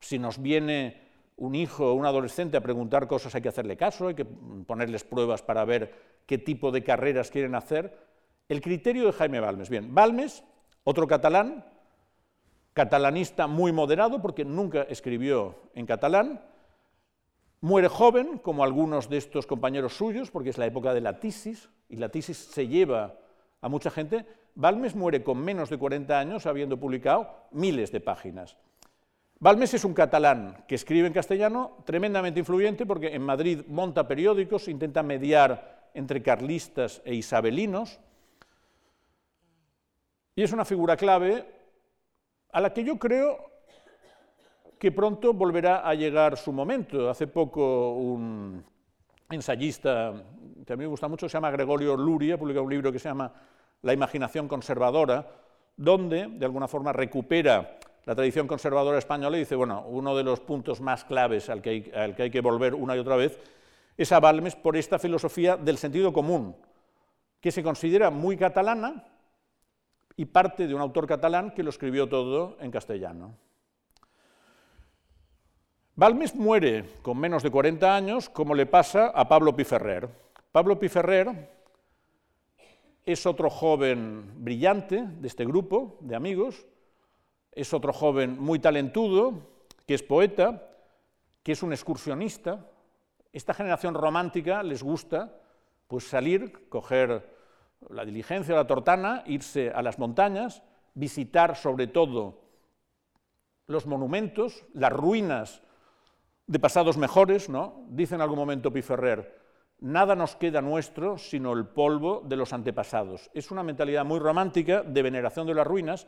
Si nos viene un hijo o un adolescente a preguntar cosas hay que hacerle caso, hay que ponerles pruebas para ver qué tipo de carreras quieren hacer. El criterio de Jaime Balmes. Bien, Balmes, otro catalán, catalanista muy moderado porque nunca escribió en catalán, muere joven, como algunos de estos compañeros suyos, porque es la época de la tisis, y la tisis se lleva a mucha gente, Balmes muere con menos de 40 años habiendo publicado miles de páginas. Balmes es un catalán que escribe en castellano tremendamente influyente porque en Madrid monta periódicos, intenta mediar entre carlistas e isabelinos y es una figura clave a la que yo creo que pronto volverá a llegar su momento. Hace poco un ensayista que a mí me gusta mucho, se llama Gregorio Luria, publica un libro que se llama La imaginación conservadora, donde de alguna forma recupera la tradición conservadora española y dice, bueno, uno de los puntos más claves al que hay, al que, hay que volver una y otra vez es a Balmes por esta filosofía del sentido común, que se considera muy catalana y parte de un autor catalán que lo escribió todo en castellano. Balmes muere con menos de 40 años, como le pasa a Pablo Piferrer. Pablo Piferrer es otro joven brillante de este grupo de amigos, es otro joven muy talentudo, que es poeta, que es un excursionista. Esta generación romántica les gusta pues salir, coger la diligencia o la tortana, irse a las montañas, visitar sobre todo los monumentos, las ruinas de pasados mejores, ¿no? Dice en algún momento Piferrer, nada nos queda nuestro sino el polvo de los antepasados. Es una mentalidad muy romántica de veneración de las ruinas,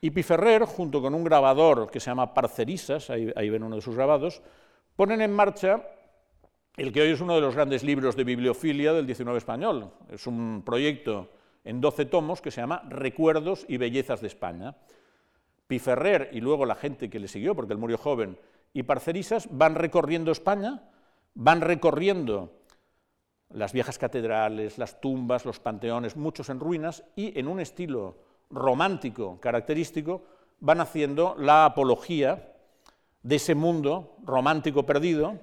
y Piferrer, junto con un grabador que se llama Parcerisas, ahí, ahí ven uno de sus grabados, ponen en marcha el que hoy es uno de los grandes libros de bibliofilia del XIX español. Es un proyecto en 12 tomos que se llama Recuerdos y Bellezas de España. Piferrer y luego la gente que le siguió, porque él murió joven, y Parcerisas van recorriendo España, van recorriendo las viejas catedrales, las tumbas, los panteones, muchos en ruinas, y en un estilo romántico característico, van haciendo la apología de ese mundo romántico perdido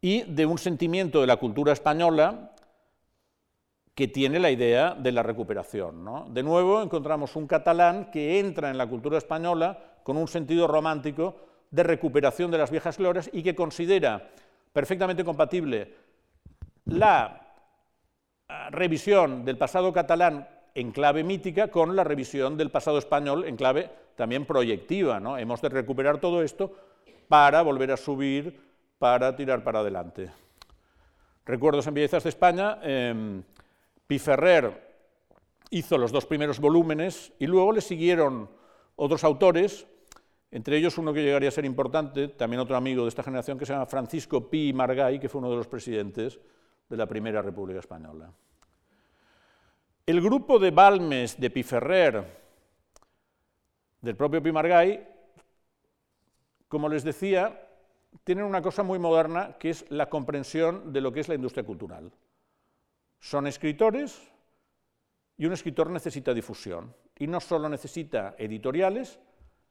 y de un sentimiento de la cultura española que tiene la idea de la recuperación. De nuevo encontramos un catalán que entra en la cultura española con un sentido romántico de recuperación de las viejas glorias y que considera perfectamente compatible la ah, revisión del pasado catalán en clave mítica con la revisión del pasado español en clave también proyectiva. ¿no? Hemos de recuperar todo esto para volver a subir, para tirar para adelante. Recuerdos en Bellezas de España, eh, Piferrer hizo los dos primeros volúmenes y luego le siguieron otros autores, entre ellos uno que llegaría a ser importante, también otro amigo de esta generación, que se llama Francisco Pi Margay, que fue uno de los presidentes de la Primera República Española. El grupo de Balmes, de Piferrer, del propio Pimargay, como les decía, tienen una cosa muy moderna que es la comprensión de lo que es la industria cultural. Son escritores y un escritor necesita difusión. Y no solo necesita editoriales,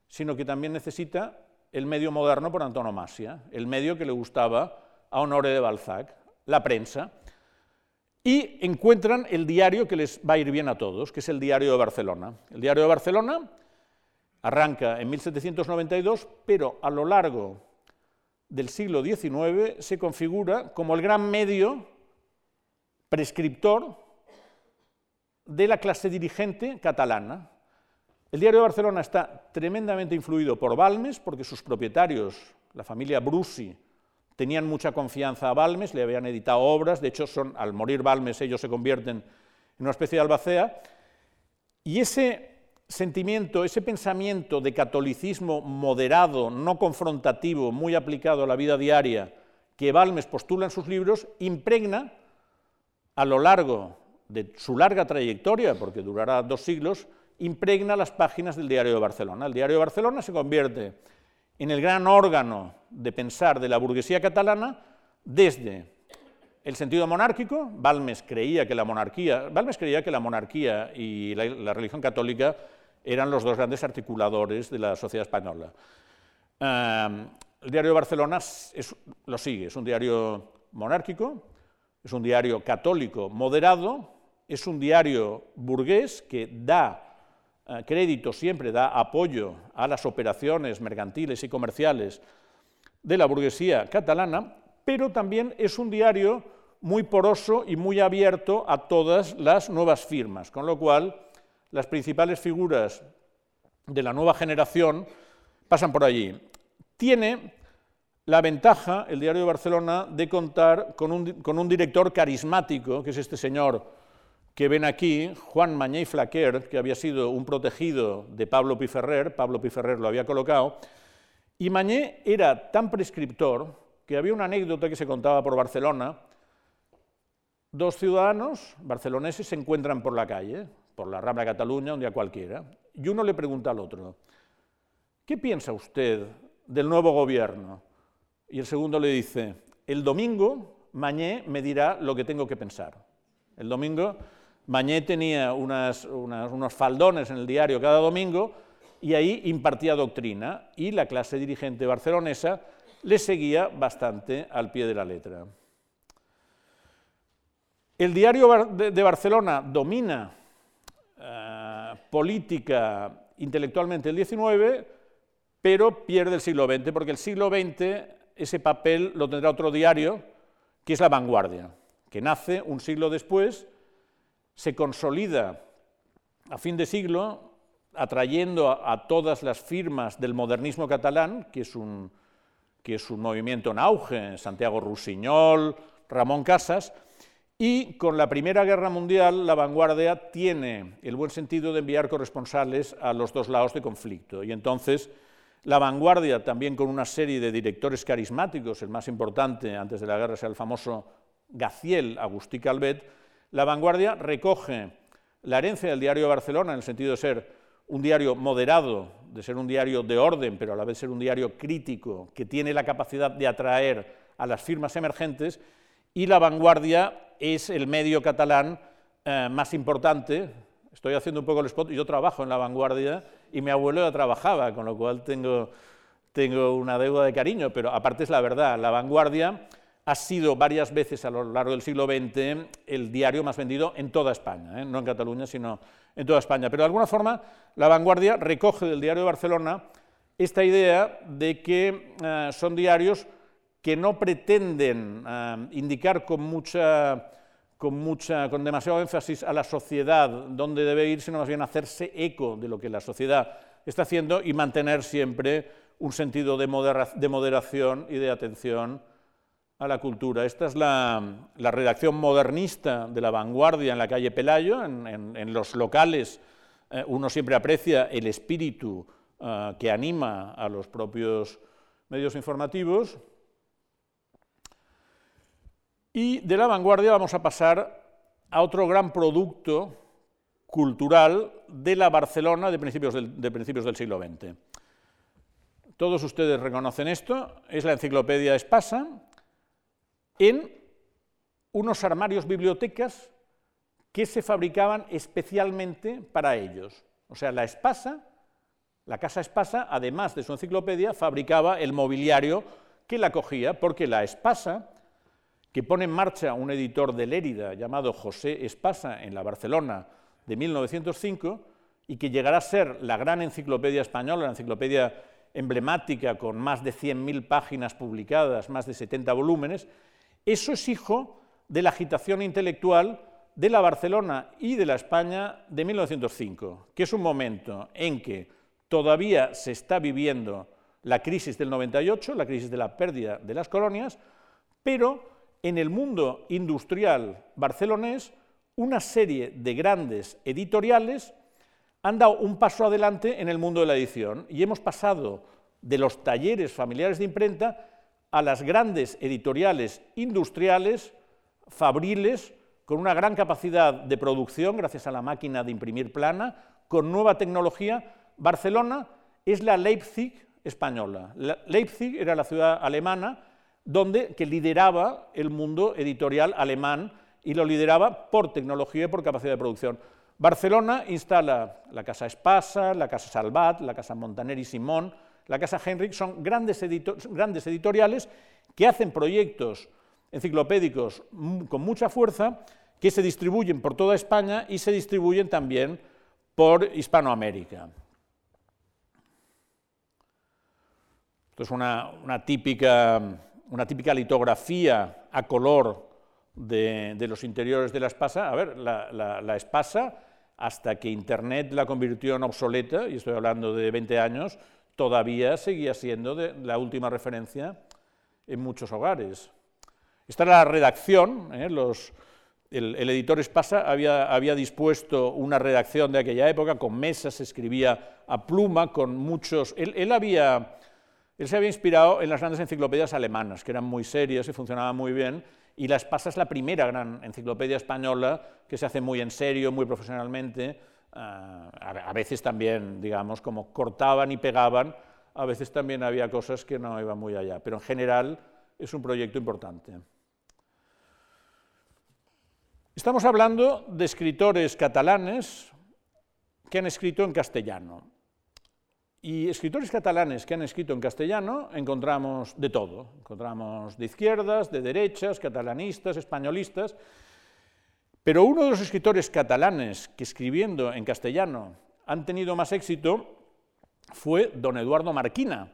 sino que también necesita el medio moderno por antonomasia, el medio que le gustaba a Honore de Balzac, la prensa, y encuentran el diario que les va a ir bien a todos, que es el Diario de Barcelona. El Diario de Barcelona arranca en 1792, pero a lo largo del siglo XIX se configura como el gran medio prescriptor de la clase dirigente catalana. El Diario de Barcelona está tremendamente influido por Balmes, porque sus propietarios, la familia Brusi, tenían mucha confianza a Balmes, le habían editado obras, de hecho, son, al morir Balmes ellos se convierten en una especie de albacea, y ese sentimiento, ese pensamiento de catolicismo moderado, no confrontativo, muy aplicado a la vida diaria, que Balmes postula en sus libros, impregna a lo largo de su larga trayectoria, porque durará dos siglos, impregna las páginas del Diario de Barcelona. El Diario de Barcelona se convierte en el gran órgano de pensar de la burguesía catalana desde el sentido monárquico. Balmes creía que la monarquía, Balmes creía que la monarquía y la, religión católica eran los dos grandes articuladores de la sociedad española. el diario de Barcelona lo sigue, es un diario monárquico, es un diario católico moderado, es un diario burgués que da eh, crédito siempre da apoyo a las operaciones mercantiles y comerciales de la burguesía catalana, pero también es un diario muy poroso y muy abierto a todas las nuevas firmas, con lo cual las principales figuras de la nueva generación pasan por allí. Tiene la ventaja, el diario de Barcelona, de contar con un, director carismático, que es este señor que ven aquí, Juan Mañé Flaquer, que había sido un protegido de Pablo Piferrer, Pablo Piferrer lo había colocado, y Mañé era tan prescriptor que había una anécdota que se contaba por Barcelona, dos ciudadanos barceloneses se encuentran por la calle, por la Rambla Cataluña, un día cualquiera, y uno le pregunta al otro, ¿qué piensa usted del nuevo gobierno? Y el segundo le dice, el domingo Mañé me dirá lo que tengo que pensar. El domingo Mañé tenía unos faldones en el diario cada domingo y ahí impartía doctrina y la clase dirigente barcelonesa le seguía bastante al pie de la letra. El diario de Barcelona domina política intelectualmente el XIX, pero pierde el siglo XX, porque el siglo XX ese papel lo tendrá otro diario, que es La Vanguardia, que nace un siglo después se consolida a fin de siglo atrayendo a, todas las firmas del modernismo catalán, que es, un, que es un movimiento en auge, Santiago Rusiñol, Ramón Casas, y con la Primera Guerra Mundial la vanguardia tiene el buen sentido de enviar corresponsales a los dos lados de conflicto. Y entonces la vanguardia, también con una serie de directores carismáticos, el más importante antes de la guerra sea el famoso Gaciel Agustí Calvet, la vanguardia recoge la herencia del diario de Barcelona en el sentido de ser un diario moderado, de ser un diario de orden, pero a la vez ser un diario crítico, que tiene la capacidad de atraer a las firmas emergentes, y la vanguardia es el medio catalán eh, más importante. Estoy haciendo un poco el spot, yo trabajo en la vanguardia y mi abuelo ya trabajaba, con lo cual tengo, una deuda de cariño, pero aparte es la verdad, la vanguardia ha sido varias veces a lo largo del siglo XX el diario más vendido en toda España, ¿eh? no en Cataluña, sino en toda España. Pero de alguna forma la vanguardia recoge del diario de Barcelona esta idea de que eh, son diarios que no pretenden indicar con mucha, con mucha, con demasiado énfasis a la sociedad dónde debe ir, sino más bien hacerse eco de lo que la sociedad está haciendo y mantener siempre un sentido de, moderación y de atención a la cultura. Esta es la, redacción modernista de la vanguardia en la calle Pelayo, en, los locales. Eh, uno siempre aprecia el espíritu eh, que anima a los propios medios informativos. Y de la vanguardia vamos a pasar a otro gran producto cultural de la Barcelona de principios del, de principios del siglo XX. Todos ustedes reconocen esto, es la enciclopedia Espasa, en unos armarios bibliotecas que se fabricaban especialmente para ellos. O sea, la espasa, La Casa Espasa, además de su enciclopedia, fabricaba el mobiliario que la cogía, porque la Espasa, que pone en marcha un editor de Lérida llamado José Espasa en la Barcelona de 1905, y que llegará a ser la gran enciclopedia española, la enciclopedia emblemática con más de 100.000 páginas publicadas, más de 70 volúmenes, eso es hijo de la agitación intelectual de la Barcelona y de la España de 1905, que es un momento en que todavía se está viviendo la crisis del 98, la crisis de la pérdida de las colonias, pero en el mundo industrial barcelonés una serie de grandes editoriales han dado un paso adelante en el mundo de la edición y hemos pasado de los talleres familiares de imprenta a las grandes editoriales industriales, fabriles, con una gran capacidad de producción gracias a la máquina de imprimir plana, con nueva tecnología. Barcelona es la Leipzig española. Leipzig era la ciudad alemana donde, que lideraba el mundo editorial alemán y lo lideraba por tecnología y por capacidad de producción. Barcelona instala la Casa Espasa, la Casa Salvat, la Casa Montaner y Simón, la Casa Henrik, son grandes, grandes editoriales que hacen proyectos enciclopédicos con mucha fuerza que se distribuyen por toda España y se distribuyen también por Hispanoamérica. Esto es una, típica, una típica litografía a color de, los interiores de la espasa. A ver, la, espasa hasta que Internet la convirtió en obsoleta, y estoy hablando de 20 años, todavía seguía siendo la última referencia en muchos hogares. Esta era la redacción, ¿eh? el, editor Espasa había, dispuesto una redacción de aquella época, con mesas, escribía a pluma, con muchos... Él, había, él se había inspirado en las grandes enciclopedias alemanas, que eran muy serias y funcionaban muy bien, y La Espasa es la primera gran enciclopedia española que se hace muy en serio, muy profesionalmente, ah, a veces también, digamos, como cortaban y pegaban, a veces también había cosas que no iban muy allá, pero en general es un proyecto importante. Estamos hablando de escritores catalanes que han escrito en castellano. Y escritores catalanes que han escrito en castellano encontramos de todo. Encontramos de izquierdas, de derechas, catalanistas, españolistas. Pero uno de los escritores catalanes que escribiendo en castellano han tenido más éxito fue don Eduardo Marquina.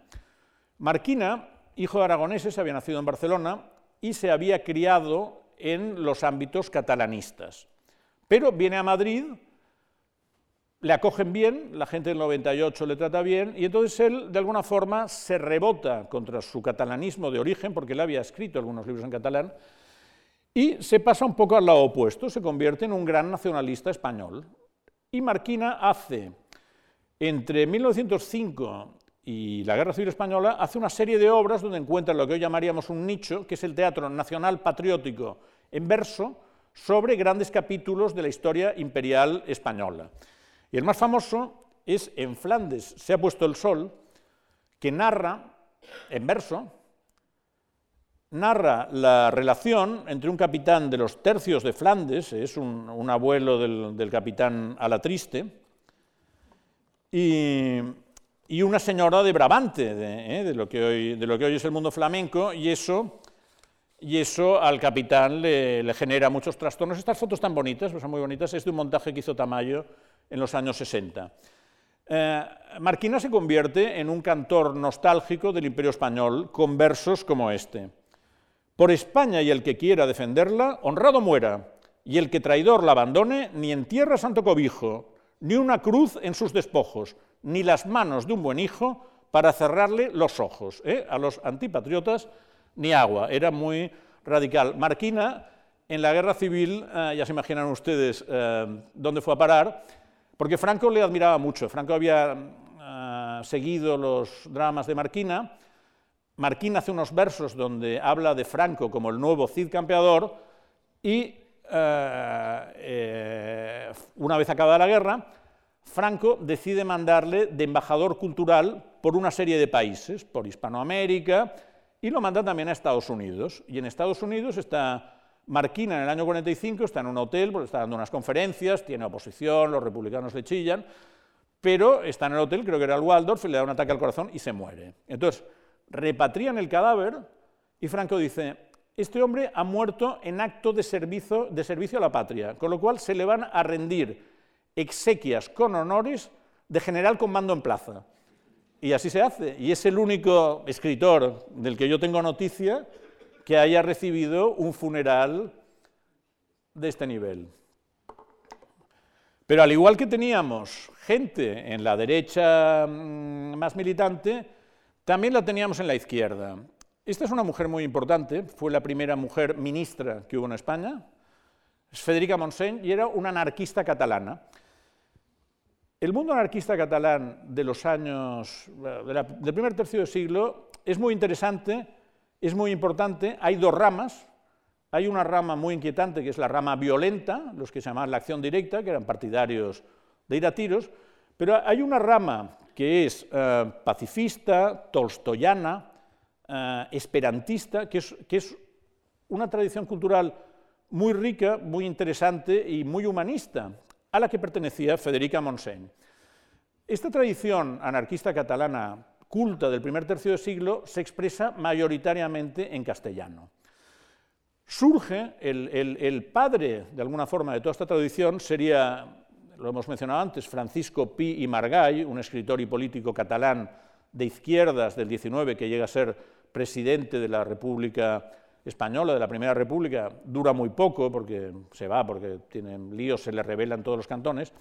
Marquina, hijo de aragoneses, había nacido en Barcelona y se había criado en los ámbitos catalanistas. Pero viene a Madrid le acogen bien, la gente del 98 le trata bien, y entonces él, de alguna forma, se rebota contra su catalanismo de origen, porque él había escrito algunos libros en catalán, y se pasa un poco al lado opuesto, se convierte en un gran nacionalista español. Y Marquina hace, entre 1905 y la Guerra Civil Española, hace una serie de obras donde encuentra lo que hoy llamaríamos un nicho, que es el teatro nacional patriótico en verso, sobre grandes capítulos de la historia imperial española. Y el más famoso es En Flandes se ha puesto el sol, que narra, en verso, narra la relación entre un capitán de los tercios de Flandes, es un, abuelo del, capitán Alatriste, y, y, una señora de Brabante, de, eh, lo que hoy, de, lo que hoy, es el mundo flamenco, y eso, y eso al capitán le, genera muchos trastornos. Estas fotos tan bonitas, pues son muy bonitas, es de un montaje que hizo Tamayo en los años 60. Eh, Marquina se convierte en un cantor nostálgico del Imperio Español con versos como este. Por España y el que quiera defenderla, honrado muera, y el que traidor la abandone, ni en tierra santo cobijo, ni una cruz en sus despojos, ni las manos de un buen hijo para cerrarle los ojos. ¿eh? A los antipatriotas, ni agua. Era muy radical. Marquina, en la guerra civil, eh, ya se imaginan ustedes dónde fue a parar, porque Franco le admiraba mucho. Franco había ah, seguido los dramas de Marquina. Marquina hace unos versos donde habla de Franco como el nuevo Cid campeador y ah, eh, una vez acabada la guerra, Franco decide mandarle de embajador cultural por una serie de países, por Hispanoamérica, y lo manda también a Estados Unidos. Y en Estados Unidos está Marquina en el año 45 está en un hotel porque está dando unas conferencias, tiene oposición, los republicanos le chillan, pero está en el hotel, creo que era el Waldorf, y le da un ataque al corazón y se muere. Entonces, repatrian el cadáver y Franco dice, este hombre ha muerto en acto de servicio, de servicio a la patria, con lo cual se le van a rendir exequias con honores de general con mando en plaza. Y así se hace. Y es el único escritor del que yo tengo noticia que haya recibido un funeral de este nivel. Pero al igual que teníamos gente en la derecha mm, más militante, también la teníamos en la izquierda. Esta es una mujer muy importante, fue la primera mujer ministra que hubo en España, es Federica Montseny y era una anarquista catalana. El mundo anarquista catalán de los años, del primer tercio del siglo, es muy interesante, es muy importante. Hay dos ramas. Hay una rama muy inquietante, que es la rama violenta, los que se llamaban la acción directa, que eran partidarios de ir a tiros, pero hay una rama que es eh, pacifista, tolstoyana, eh, esperantista, que es, una tradición cultural muy rica, muy interesante y muy humanista, a la que pertenecía Federica Montseny. Esta tradición anarquista catalana culta del primer tercio del siglo se expresa mayoritariamente en castellano. Surge el, padre, de alguna forma, de toda esta tradición, sería, lo hemos mencionado antes, Francisco Pi y Margall, un escritor y político catalán de izquierdas del 19 que llega a ser presidente de la República Española, de la Primera República, dura muy poco porque se va, porque tienen líos, se le revelan todos los cantones.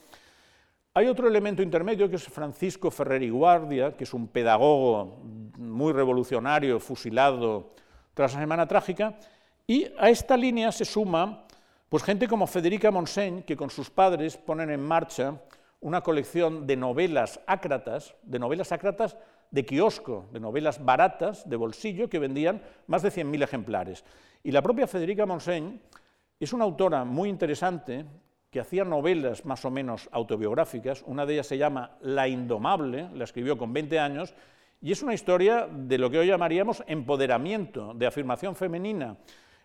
Hay otro elemento intermedio que es Francisco Ferrer y Guardia, que es un pedagogo muy revolucionario, fusilado tras la Semana Trágica, y a esta línea se suma pues, gente como Federica Montseny, que con sus padres ponen en marcha una colección de novelas ácratas, de novelas ácratas de kiosco, de novelas baratas, de bolsillo, que vendían más de 100.000 ejemplares. Y la propia Federica Montseny es una autora muy interesante que hacía novelas más o menos autobiográficas. Una de ellas se llama La Indomable, la escribió con 20 años, y es una historia de lo que hoy llamaríamos empoderamiento, de afirmación femenina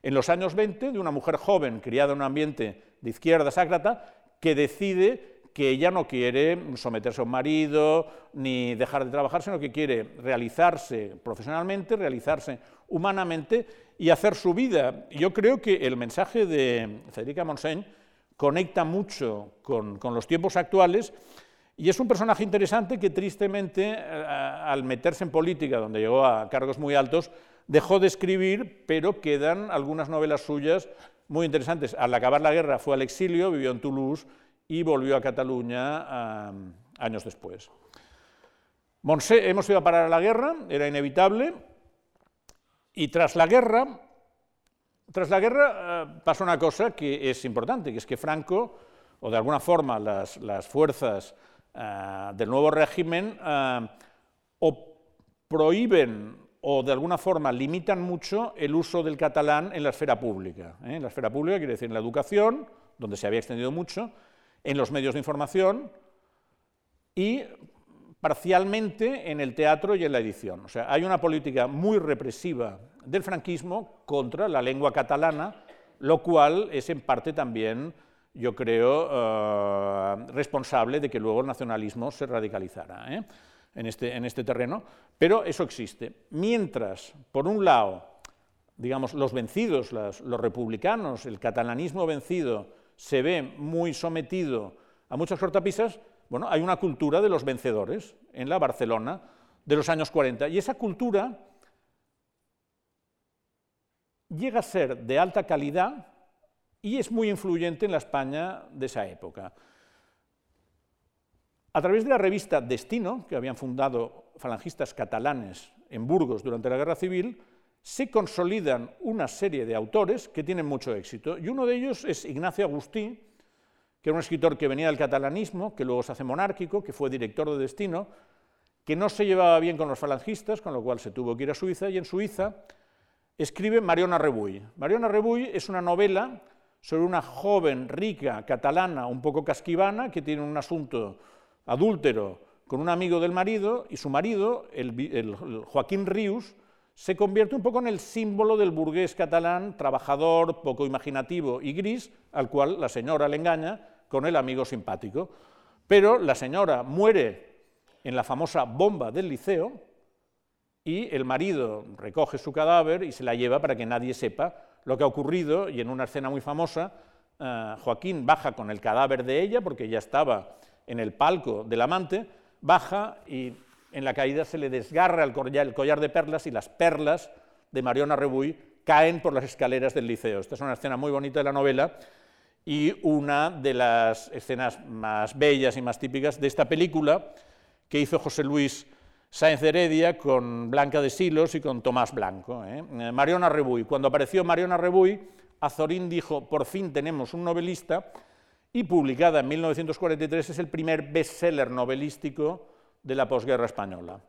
en los años 20 de una mujer joven criada en un ambiente de izquierda sácrata que decide que ella no quiere someterse a un marido ni dejar de trabajar, sino que quiere realizarse profesionalmente, realizarse humanamente y hacer su vida. Yo creo que el mensaje de Federica Montseny conecta mucho con, los tiempos actuales y es un personaje interesante que tristemente, eh, al meterse en política, donde llegó a cargos muy altos, dejó de escribir, pero quedan algunas novelas suyas muy interesantes. Al acabar la guerra fue al exilio, vivió en Toulouse y volvió a Cataluña años después. Monse, hemos ido a parar a la guerra, era inevitable, y tras la guerra, tras la guerra eh, pasó una cosa que es importante, que es que Franco, o de alguna forma las, fuerzas eh, del nuevo régimen, eh, o prohíben o de alguna forma limitan mucho el uso del catalán en la esfera pública. En la esfera pública quiere decir en la educación, donde se había extendido mucho, en los medios de información y parcialmente en el teatro y en la edición. O sea, hay una política muy represiva del franquismo contra la lengua catalana, lo cual es en parte también, yo creo, eh, responsable de que luego el nacionalismo se radicalizara ¿eh? en, este, en este terreno, pero eso existe. Mientras, por un lado, digamos, los vencidos, los republicanos, el catalanismo vencido, se ve muy sometido a muchas cortapisas, bueno, hay una cultura de los vencedores en la Barcelona de los años 40. Y esa cultura llega a ser de alta calidad y es muy influyente en la España de esa época. A través de la revista Destino, que habían fundado falangistas catalanes en Burgos durante la Guerra Civil, se consolidan una serie de autores que tienen mucho éxito, y uno de ellos es Ignacio Agustí, que era un escritor que venía del catalanismo, que luego se hace monárquico, que fue director de Destino, que no se llevaba bien con los falangistas, con lo cual se tuvo que ir a Suiza, y en Suiza escribe Mariona Rebull. Mariona Rebull es una novela sobre una joven rica catalana, un poco casquivana, que tiene un asunto adúltero con un amigo del marido, y su marido, el, Joaquín Rius, se convierte un poco en el símbolo del burgués catalán, trabajador, poco imaginativo y gris, al cual la señora le engaña con el amigo simpático. Pero la señora muere en la famosa bomba del liceo y el marido recoge su cadáver y se la lleva para que nadie sepa lo que ha ocurrido y en una escena muy famosa eh, Joaquín baja con el cadáver de ella porque ya estaba en el palco del amante, baja y en la caída se le desgarra el collar, de perlas y las perlas de Mariona Rebuy caen por las escaleras del liceo. Esta es una escena muy bonita de la novela y una de las escenas más bellas y más típicas de esta película que hizo José Luis Sáenz Heredia con Blanca de Silos y con Tomás Blanco. ¿eh? Eh, Mariona Rebuy. Cuando apareció Mariona Rebuy, Azorín dijo, por fin tenemos un novelista, y publicada en 1943 es el primer bestseller novelístico de la posguerra española.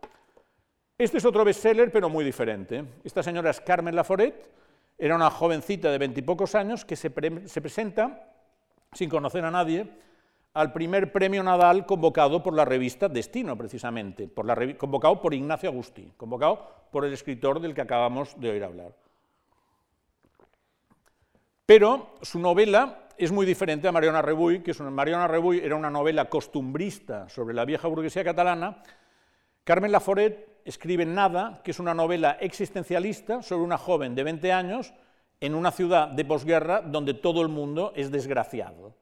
Este es otro bestseller, pero muy diferente. Esta señora es Carmen Laforet, era una jovencita de veintipocos años que se, presenta, sin conocer a nadie, al primer premio Nadal convocado por la revista Destino, precisamente, convocado por Ignacio Agustí, convocado por el escritor del que acabamos de oír hablar. Pero su novela es muy diferente a Mariona Rebuy, que es una, Rebuy era una novela costumbrista sobre la vieja burguesía catalana. Carmen Laforet escribe Nada, que es una novela existencialista sobre una joven de 20 años en una ciudad de posguerra donde todo el mundo es desgraciado.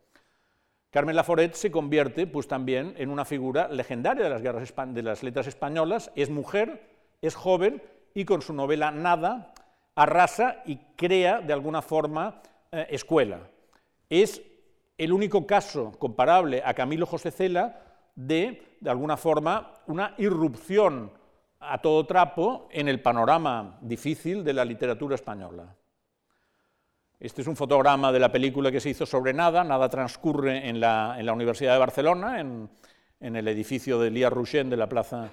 Carmen Laforet se convierte pues, también en una figura legendaria de las, guerras, de las letras españolas, es mujer, es joven y con su novela Nada arrasa y crea de alguna forma eh, escuela es el único caso comparable a Camilo José Cela de, de alguna forma, una irrupción a todo trapo en el panorama difícil de la literatura española. Este es un fotograma de la película que se hizo sobre Nada. Nada transcurre en la, Universidad de Barcelona, en, el edificio de Lía Rouchen de la Plaza,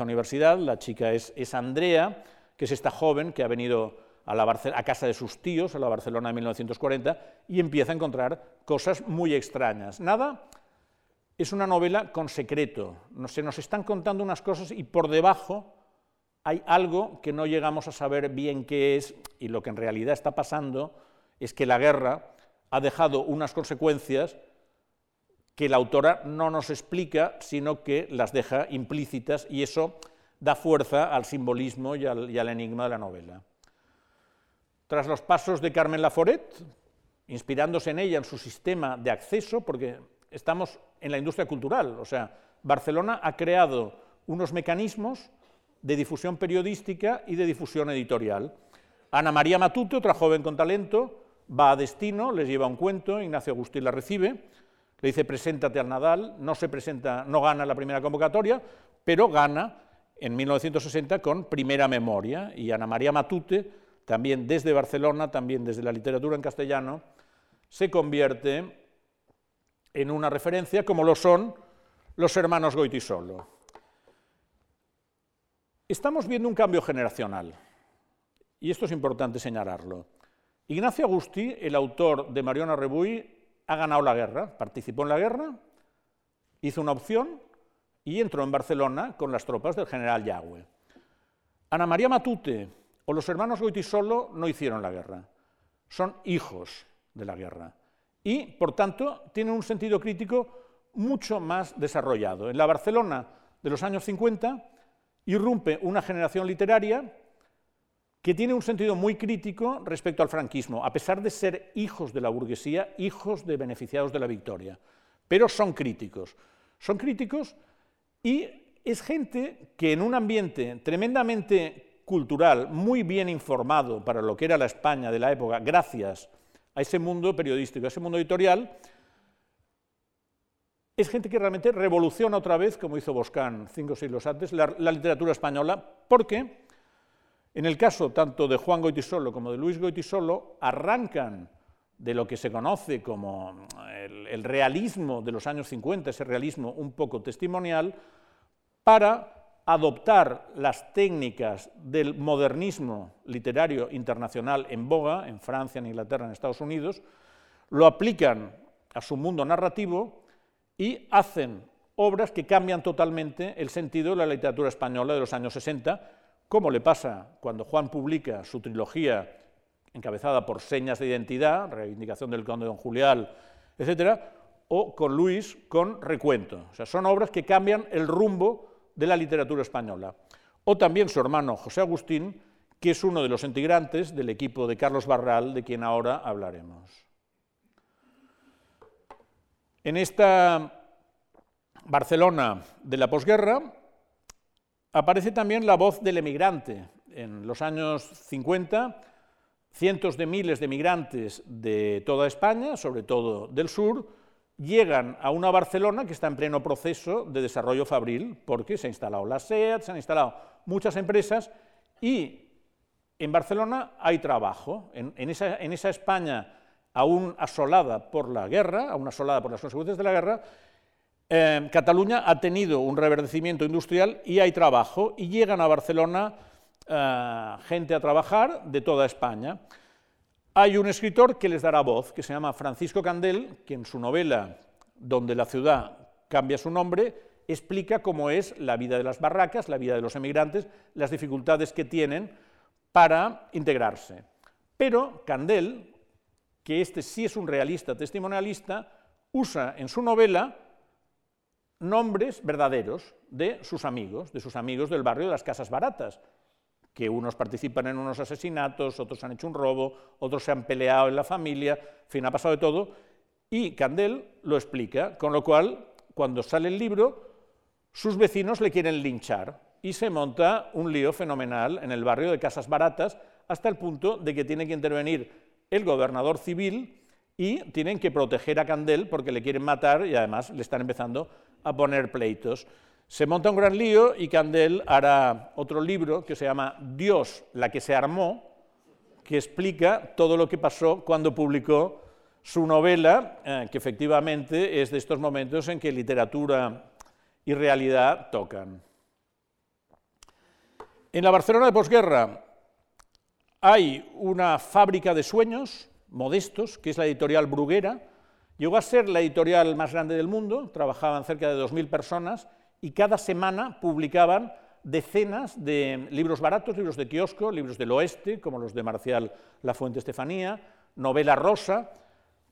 Universidad. La chica es Andrea, que es esta joven que ha venido a, casa de sus tíos, a la Barcelona de 1940, y empieza a encontrar cosas muy extrañas. Nada, es una novela con secreto. Se nos están contando unas cosas y por debajo hay algo que no llegamos a saber bien qué es, y lo que en realidad está pasando es que la guerra ha dejado unas consecuencias que la autora no nos explica, sino que las deja implícitas, y eso da fuerza al simbolismo y al, enigma de la novela. Tras los pasos de Carmen Laforet, inspirándose en ella, en su sistema de acceso, porque estamos en la industria cultural, o sea, Barcelona ha creado unos mecanismos de difusión periodística y de difusión editorial. Ana María Matute, otra joven con talento, va a destino, les lleva un cuento, Ignacio Agustín la recibe, le dice preséntate al Nadal, no se presenta, no gana la primera convocatoria, pero gana en 1960 con Primera Memoria y Ana María Matute también desde Barcelona, también desde la literatura en castellano, se convierte en una referencia como lo son los hermanos Goitisolo. Estamos viendo un cambio generacional, y esto es importante señalarlo. Ignacio Agustí, el autor de Mariona Rebuy, ha ganado la guerra, participó en la guerra, hizo una opción y entró en Barcelona con las tropas del general Yagüe. Ana María Matute, o los hermanos Goitisolo no hicieron la guerra, son hijos de la guerra y, por tanto, tienen un sentido crítico mucho más desarrollado. En la Barcelona de los años 50 irrumpe una generación literaria que tiene un sentido muy crítico respecto al franquismo, a pesar de ser hijos de la burguesía, hijos de beneficiados de la victoria, pero son críticos. Son críticos y es gente que en un ambiente tremendamente cultural muy bien informado para lo que era la España de la época, gracias a ese mundo periodístico, a ese mundo editorial, es gente que realmente revoluciona otra vez, como hizo Boscán cinco siglos antes, la, literatura española, porque en el caso tanto de Juan Goitisolo como de Luis Goitisolo, arrancan de lo que se conoce como el, el realismo de los años 50, ese realismo un poco testimonial, para adoptar las técnicas del modernismo literario internacional en boga, en Francia, en Inglaterra, en Estados Unidos, lo aplican a su mundo narrativo y hacen obras que cambian totalmente el sentido de la literatura española de los años 60, como le pasa cuando Juan publica su trilogía encabezada por Señas de Identidad, Reivindicación del Conde Don Julián, etc., o con Luis con Recuento. O sea, son obras que cambian el rumbo de la literatura española. O también su hermano José Agustín, que es uno de los integrantes del equipo de Carlos Barral, de quien ahora hablaremos. En esta Barcelona de la posguerra aparece también la voz del emigrante. En los años 50, cientos de miles de migrantes de toda España, sobre todo del sur, llegan a una Barcelona que está en pleno proceso de desarrollo fabril, porque se ha instalado la SEAT, se han instalado muchas empresas y en Barcelona hay trabajo. En, esa, España aún asolada por la guerra, aún asolada por las consecuencias de la guerra, eh, Cataluña ha tenido un reverdecimiento industrial y hay trabajo, y llegan a Barcelona eh, gente a trabajar de toda España. Hay un escritor que les dará voz, que se llama Francisco Candel, que en su novela Donde la ciudad cambia su nombre, explica cómo es la vida de las barracas, la vida de los emigrantes, las dificultades que tienen para integrarse. Pero Candel, que este sí es un realista testimonialista, usa en su novela nombres verdaderos de sus amigos, de sus amigos del barrio de las casas baratas, que unos participan en unos asesinatos, otros han hecho un robo, otros se han peleado en la familia, en fin, ha pasado de todo, y Candel lo explica, con lo cual, cuando sale el libro, sus vecinos le quieren linchar y se monta un lío fenomenal en el barrio de Casas Baratas, hasta el punto de que tiene que intervenir el gobernador civil y tienen que proteger a Candel porque le quieren matar y además le están empezando a poner pleitos. Se monta un gran lío y Candel hará otro libro que se llama Dios, la que se armó, que explica todo lo que pasó cuando publicó su novela, eh, que efectivamente es de estos momentos en que literatura y realidad tocan. En la Barcelona de posguerra hay una fábrica de sueños modestos, que es la editorial Bruguera. Llegó a ser la editorial más grande del mundo, trabajaban cerca de 2.000 personas y cada semana publicaban decenas de libros baratos, libros de kiosco, libros del oeste, como los de Marcial La Fuente Estefanía, novela rosa,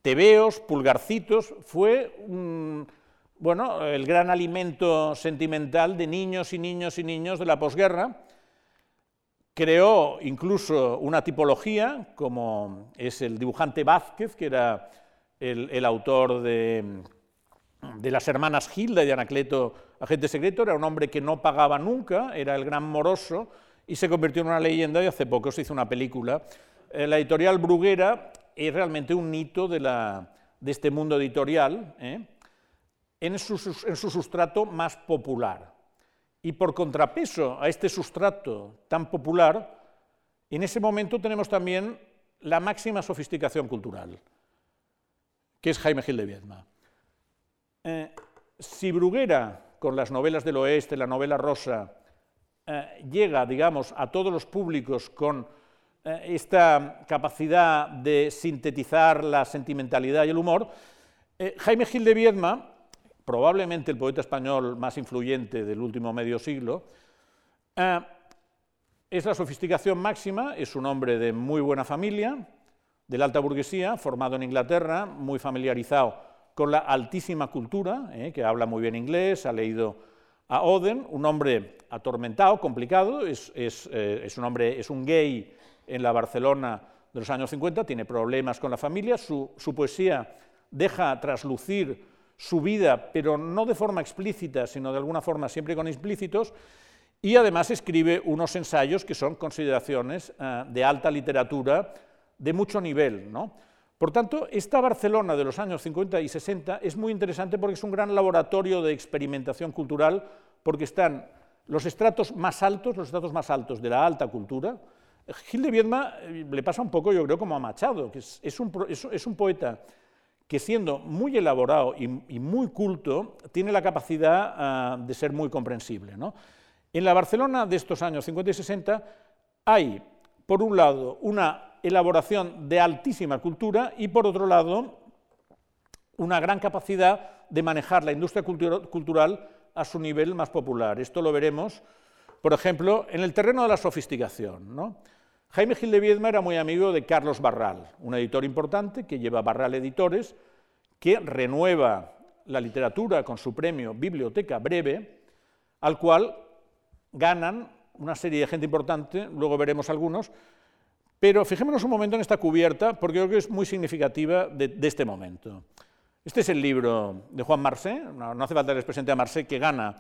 tebeos, pulgarcitos, fue bueno, el gran alimento sentimental de niños y niños y niños de la posguerra. Creó incluso una tipología, como es el dibujante Vázquez, que era el autor de de las hermanas Gilda y de Anacleto, agente secreto, era un hombre que no pagaba nunca, era el gran moroso, y se convirtió en una leyenda y hace poco se hizo una película. Eh, la editorial Bruguera es realmente un hito de, este mundo editorial ¿eh? en, su, en su sustrato más popular. Y por contrapeso a este sustrato tan popular, en ese momento tenemos también la máxima sofisticación cultural, que es Jaime Gil de Viedma. Eh, si Bruguera, con las novelas del oeste, la novela rosa, eh, llega, digamos, a todos los públicos con eh, esta capacidad de sintetizar la sentimentalidad y el humor, Jaime Gil de Viedma, probablemente el poeta español más influyente del último medio siglo, es la sofisticación máxima, es un hombre de muy buena familia, de la alta burguesía, formado en Inglaterra, muy familiarizado con la altísima cultura, eh, que habla muy bien inglés, ha leído a Oden, un hombre atormentado, complicado, es, eh, un hombre, es un gay en la Barcelona de los años 50, tiene problemas con la familia, su, poesía deja traslucir su vida, pero no de forma explícita, sino de alguna forma siempre con implícitos, y además escribe unos ensayos que son consideraciones eh, de alta literatura de mucho nivel. ¿no? Por tanto, esta Barcelona de los años 50 y 60 es muy interesante porque es un gran laboratorio de experimentación cultural, porque están los estratos más altos, los estratos más altos de la alta cultura. Gil de Viedma eh, le pasa un poco, yo creo, como a Machado, que es, un, poeta que siendo muy elaborado y, muy culto, tiene la capacidad ah, de ser muy comprensible. En la Barcelona de estos años 50 y 60 hay, por un lado, una elaboración de altísima cultura y, por otro lado, una gran capacidad de manejar la industria cultural a su nivel más popular. Esto lo veremos, por ejemplo, en el terreno de la sofisticación. Jaime Gil de Viedma era muy amigo de Carlos Barral, un editor importante que lleva Barral Editores, que renueva la literatura con su premio Biblioteca Breve, al cual ganan una serie de gente importante, luego veremos algunos, pero fijémonos un momento en esta cubierta, porque creo que es muy significativa de, este momento. Este es el libro de Juan Marsé, no, hace falta que les presente a Marsé, que gana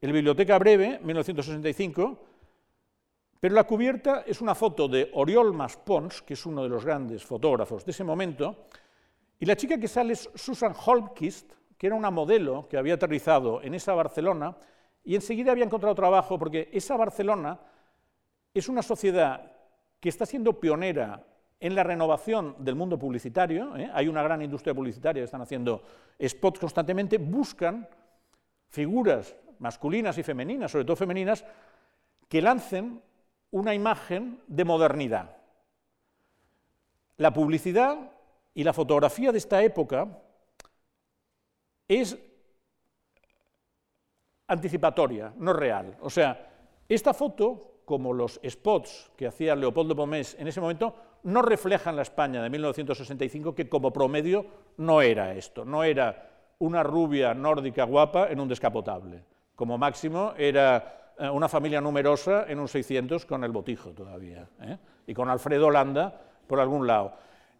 el Biblioteca Breve, 1965, pero la cubierta es una foto de Oriol Maspons, que es uno de los grandes fotógrafos de ese momento, y la chica que sale es Susan Holmquist, que era una modelo que había aterrizado en esa Barcelona y enseguida había encontrado trabajo porque esa Barcelona es una sociedad que está siendo pionera en la renovación del mundo publicitario, ¿eh? hay una gran industria publicitaria, están haciendo spots constantemente, buscan figuras masculinas y femeninas, sobre todo femeninas, que lancen una imagen de modernidad. La publicidad y la fotografía de esta época es anticipatoria, no real. O sea, esta foto, como los spots que hacía Leopoldo Pomés en ese momento, no reflejan la España de 1965, que como promedio no era esto, no era una rubia nórdica guapa en un descapotable. Como máximo era una familia numerosa en un 600 con el botijo todavía, ¿eh? y con Alfredo Holanda por algún lado.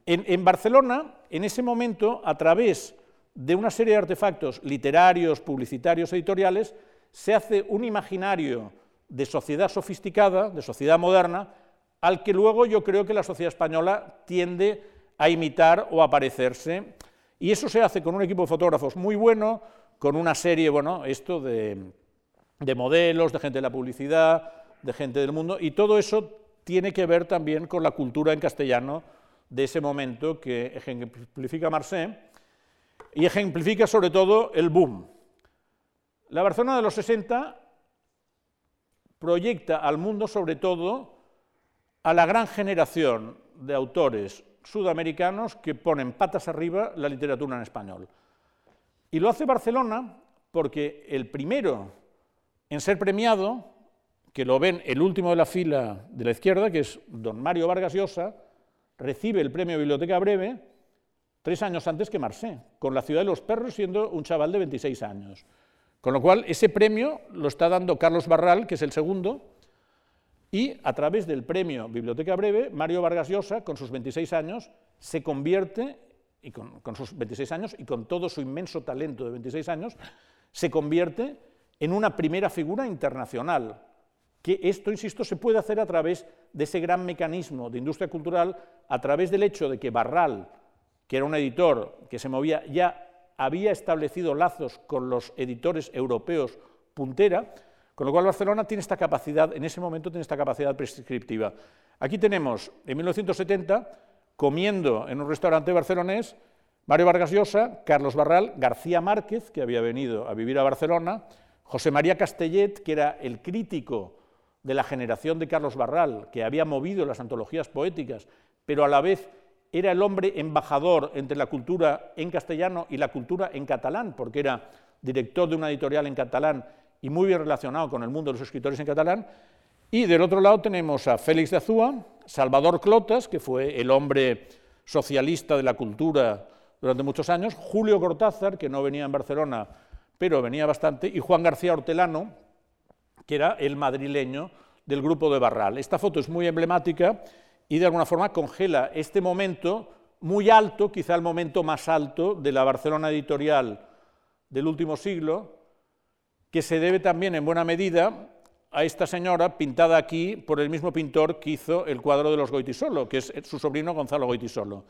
en Barcelona, en ese momento, a través de una serie de artefactos literarios, publicitarios, editoriales, se hace un imaginario de sociedad sofisticada, de sociedad moderna, al que luego yo creo que la sociedad española tiende a imitar o a parecerse. Y eso se hace con un equipo de fotógrafos muy bueno, con una serie, bueno, esto de, de modelos, de gente de la publicidad, de gente del mundo, y todo eso tiene que ver también con la cultura en castellano de ese momento que ejemplifica Marseille y ejemplifica sobre todo el boom. La Barcelona de los 60 proyecta al mundo sobre todo a la gran generación de autores sudamericanos que ponen patas arriba la literatura en español. Y lo hace Barcelona porque el primero en ser premiado, que lo ven el último de la fila de la izquierda, que es don Mario Vargas Llosa, recibe el premio Biblioteca Breve tres años antes que Marseille, con la ciudad de los perros siendo un chaval de 26 años. Con lo cual, ese premio lo está dando Carlos Barral, que es el segundo, y a través del premio Biblioteca Breve, Mario Vargas Llosa, con sus 26 años, se convierte, y con, con sus 26 años y con todo su inmenso talento de 26 años, se convierte en una primera figura internacional, que esto, insisto, se puede hacer a través de ese gran mecanismo de industria cultural, a través del hecho de que Barral que era un editor que se movía, ya había establecido lazos con los editores europeos puntera, con lo cual Barcelona tiene esta capacidad, en ese momento tiene esta capacidad prescriptiva. Aquí tenemos, en 1970, comiendo en un restaurante barcelonés, Mario Vargas Llosa, Carlos Barral, García Márquez, que había venido a vivir a Barcelona, José María Castellet, que era el crítico de la generación de Carlos Barral, que había movido las antologías poéticas, pero a la vez era el hombre embajador entre la cultura en castellano y la cultura en catalán, porque era director de una editorial en catalán y muy bien relacionado con el mundo de los escritores en catalán. Y del otro lado tenemos a Félix de Azúa, Salvador Clotas, que fue el hombre socialista de la cultura durante muchos años, Julio Cortázar, que no venía en Barcelona, pero venía bastante, y Juan García Hortelano, que era el madrileño del grupo de Barral. Esta foto es muy emblemática y de alguna forma congela este momento muy alto, quizá el momento más alto de la Barcelona editorial del último siglo, que se debe también en buena medida a esta señora pintada aquí por el mismo pintor que hizo el cuadro de los Goitisolo, que es su sobrino Gonzalo Goitisolo.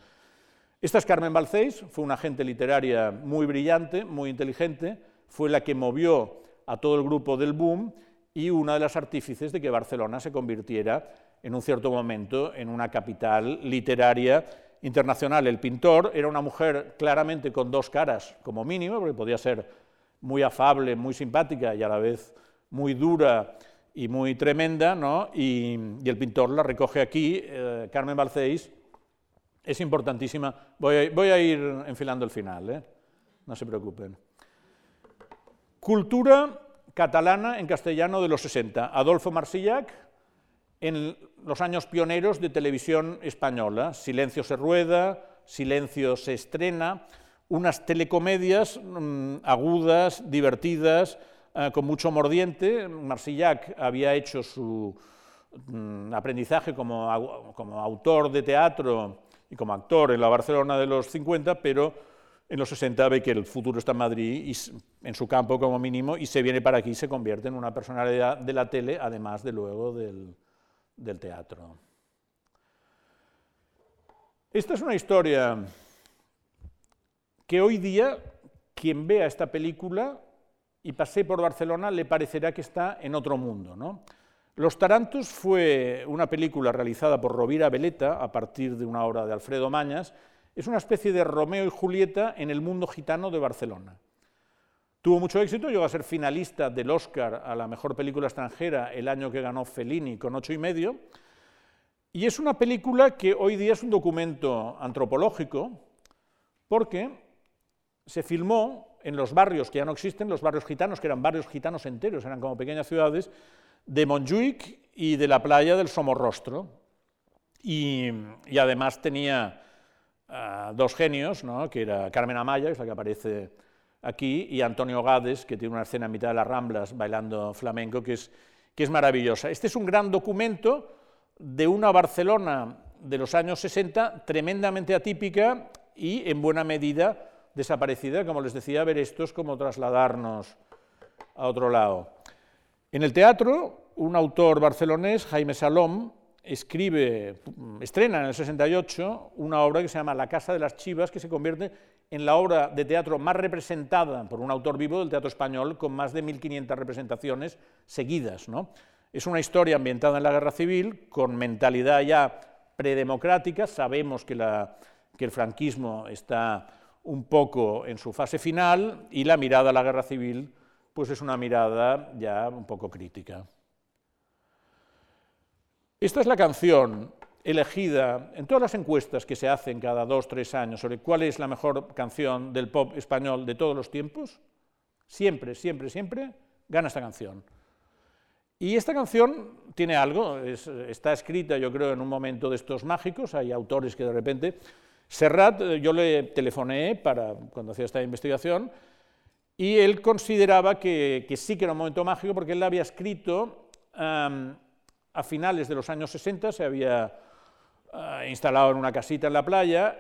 Esta es Carmen Balcéis, fue una agente literaria muy brillante, muy inteligente, fue la que movió a todo el grupo del boom y una de las artífices de que Barcelona se convirtiera en un cierto momento en una capital literaria internacional. El pintor era una mujer claramente con dos caras, como mínimo, porque podía ser muy afable, muy simpática y a la vez muy dura y muy tremenda, ¿no? y, el pintor la recoge aquí, eh, Carmen Balcéis, es importantísima. Voy a, voy a ir enfilando el final, ¿eh? no se preocupen. Cultura catalana en castellano de los 60. Adolfo Marsillac, en los años pioneros de televisión española. Silencio se rueda, Silencio se estrena, unas telecomedias mm, agudas, divertidas, eh, con mucho mordiente. Marsillac había hecho su mm, aprendizaje como, autor de teatro y como actor en la Barcelona de los 50, pero en los 60 ve que el futuro está en Madrid, y, en su campo como mínimo, y se viene para aquí y se convierte en una personalidad de la tele, además de luego del, teatro. Esta es una historia que hoy día quien vea esta película y pase por Barcelona le parecerá que está en otro mundo. ¿no? Los Tarantos fue una película realizada por Rovira Veleta a partir de una obra de Alfredo Mañas. Es una especie de Romeo y Julieta en el mundo gitano de Barcelona. Tuvo mucho éxito, llegó a ser finalista del Oscar a la mejor película extranjera el año que ganó Fellini con ocho y medio. Y es una película que hoy día es un documento antropológico porque se filmó en los barrios que ya no existen, los barrios gitanos, que eran barrios gitanos enteros, eran como pequeñas ciudades, de Montjuic y de la playa del Somorrostro. Y, además tenía dos genios, ¿no? que era Carmen Amaya, que es la que aparece aquí, y Antonio Gades, que tiene una escena en mitad de las Ramblas bailando flamenco, que es, que es maravillosa. Este es un gran documento de una Barcelona de los años 60 tremendamente atípica y en buena medida desaparecida, como les decía, ver esto es como trasladarnos a otro lado. En el teatro, un autor barcelonés, Jaime Salom, escribe, estrena en el 68 una obra que se llama La Casa de las Chivas, que se convierte en la obra de teatro más representada por un autor vivo del teatro español, con más de 1.500 representaciones seguidas. ¿no? Es una historia ambientada en la guerra civil, con mentalidad ya predemocrática, sabemos que, la, que el franquismo está un poco en su fase final y la mirada a la guerra civil pues es una mirada ya un poco crítica. Esta es la canción elegida en todas las encuestas que se hacen cada dos, tres años sobre cuál es la mejor canción del pop español de todos los tiempos. Siempre, siempre, siempre gana esta canción. Y esta canción tiene algo, está escrita yo creo en un momento de estos mágicos, hay autores que de repente Serrat, eh, yo le telefoné para, cuando hacía esta investigación y él consideraba que, sí que era un momento mágico porque él la había escrito a finales de los años 60, se había ah, instalado en una casita en la playa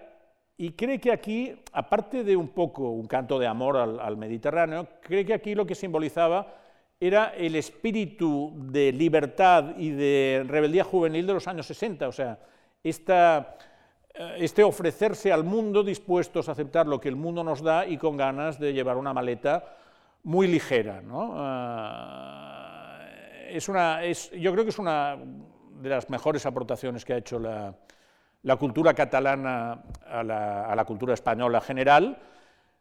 y cree que aquí, aparte de un poco un canto de amor al, Mediterráneo, cree que aquí lo que simbolizaba era el espíritu de libertad y de rebeldía juvenil de los años 60, o sea, esta eh, este ofrecerse al mundo dispuestos a aceptar lo que el mundo nos da y con ganas de llevar una maleta muy ligera. Eh, es una, yo creo que es una de las mejores aportaciones que ha hecho la, cultura catalana a la, cultura española general.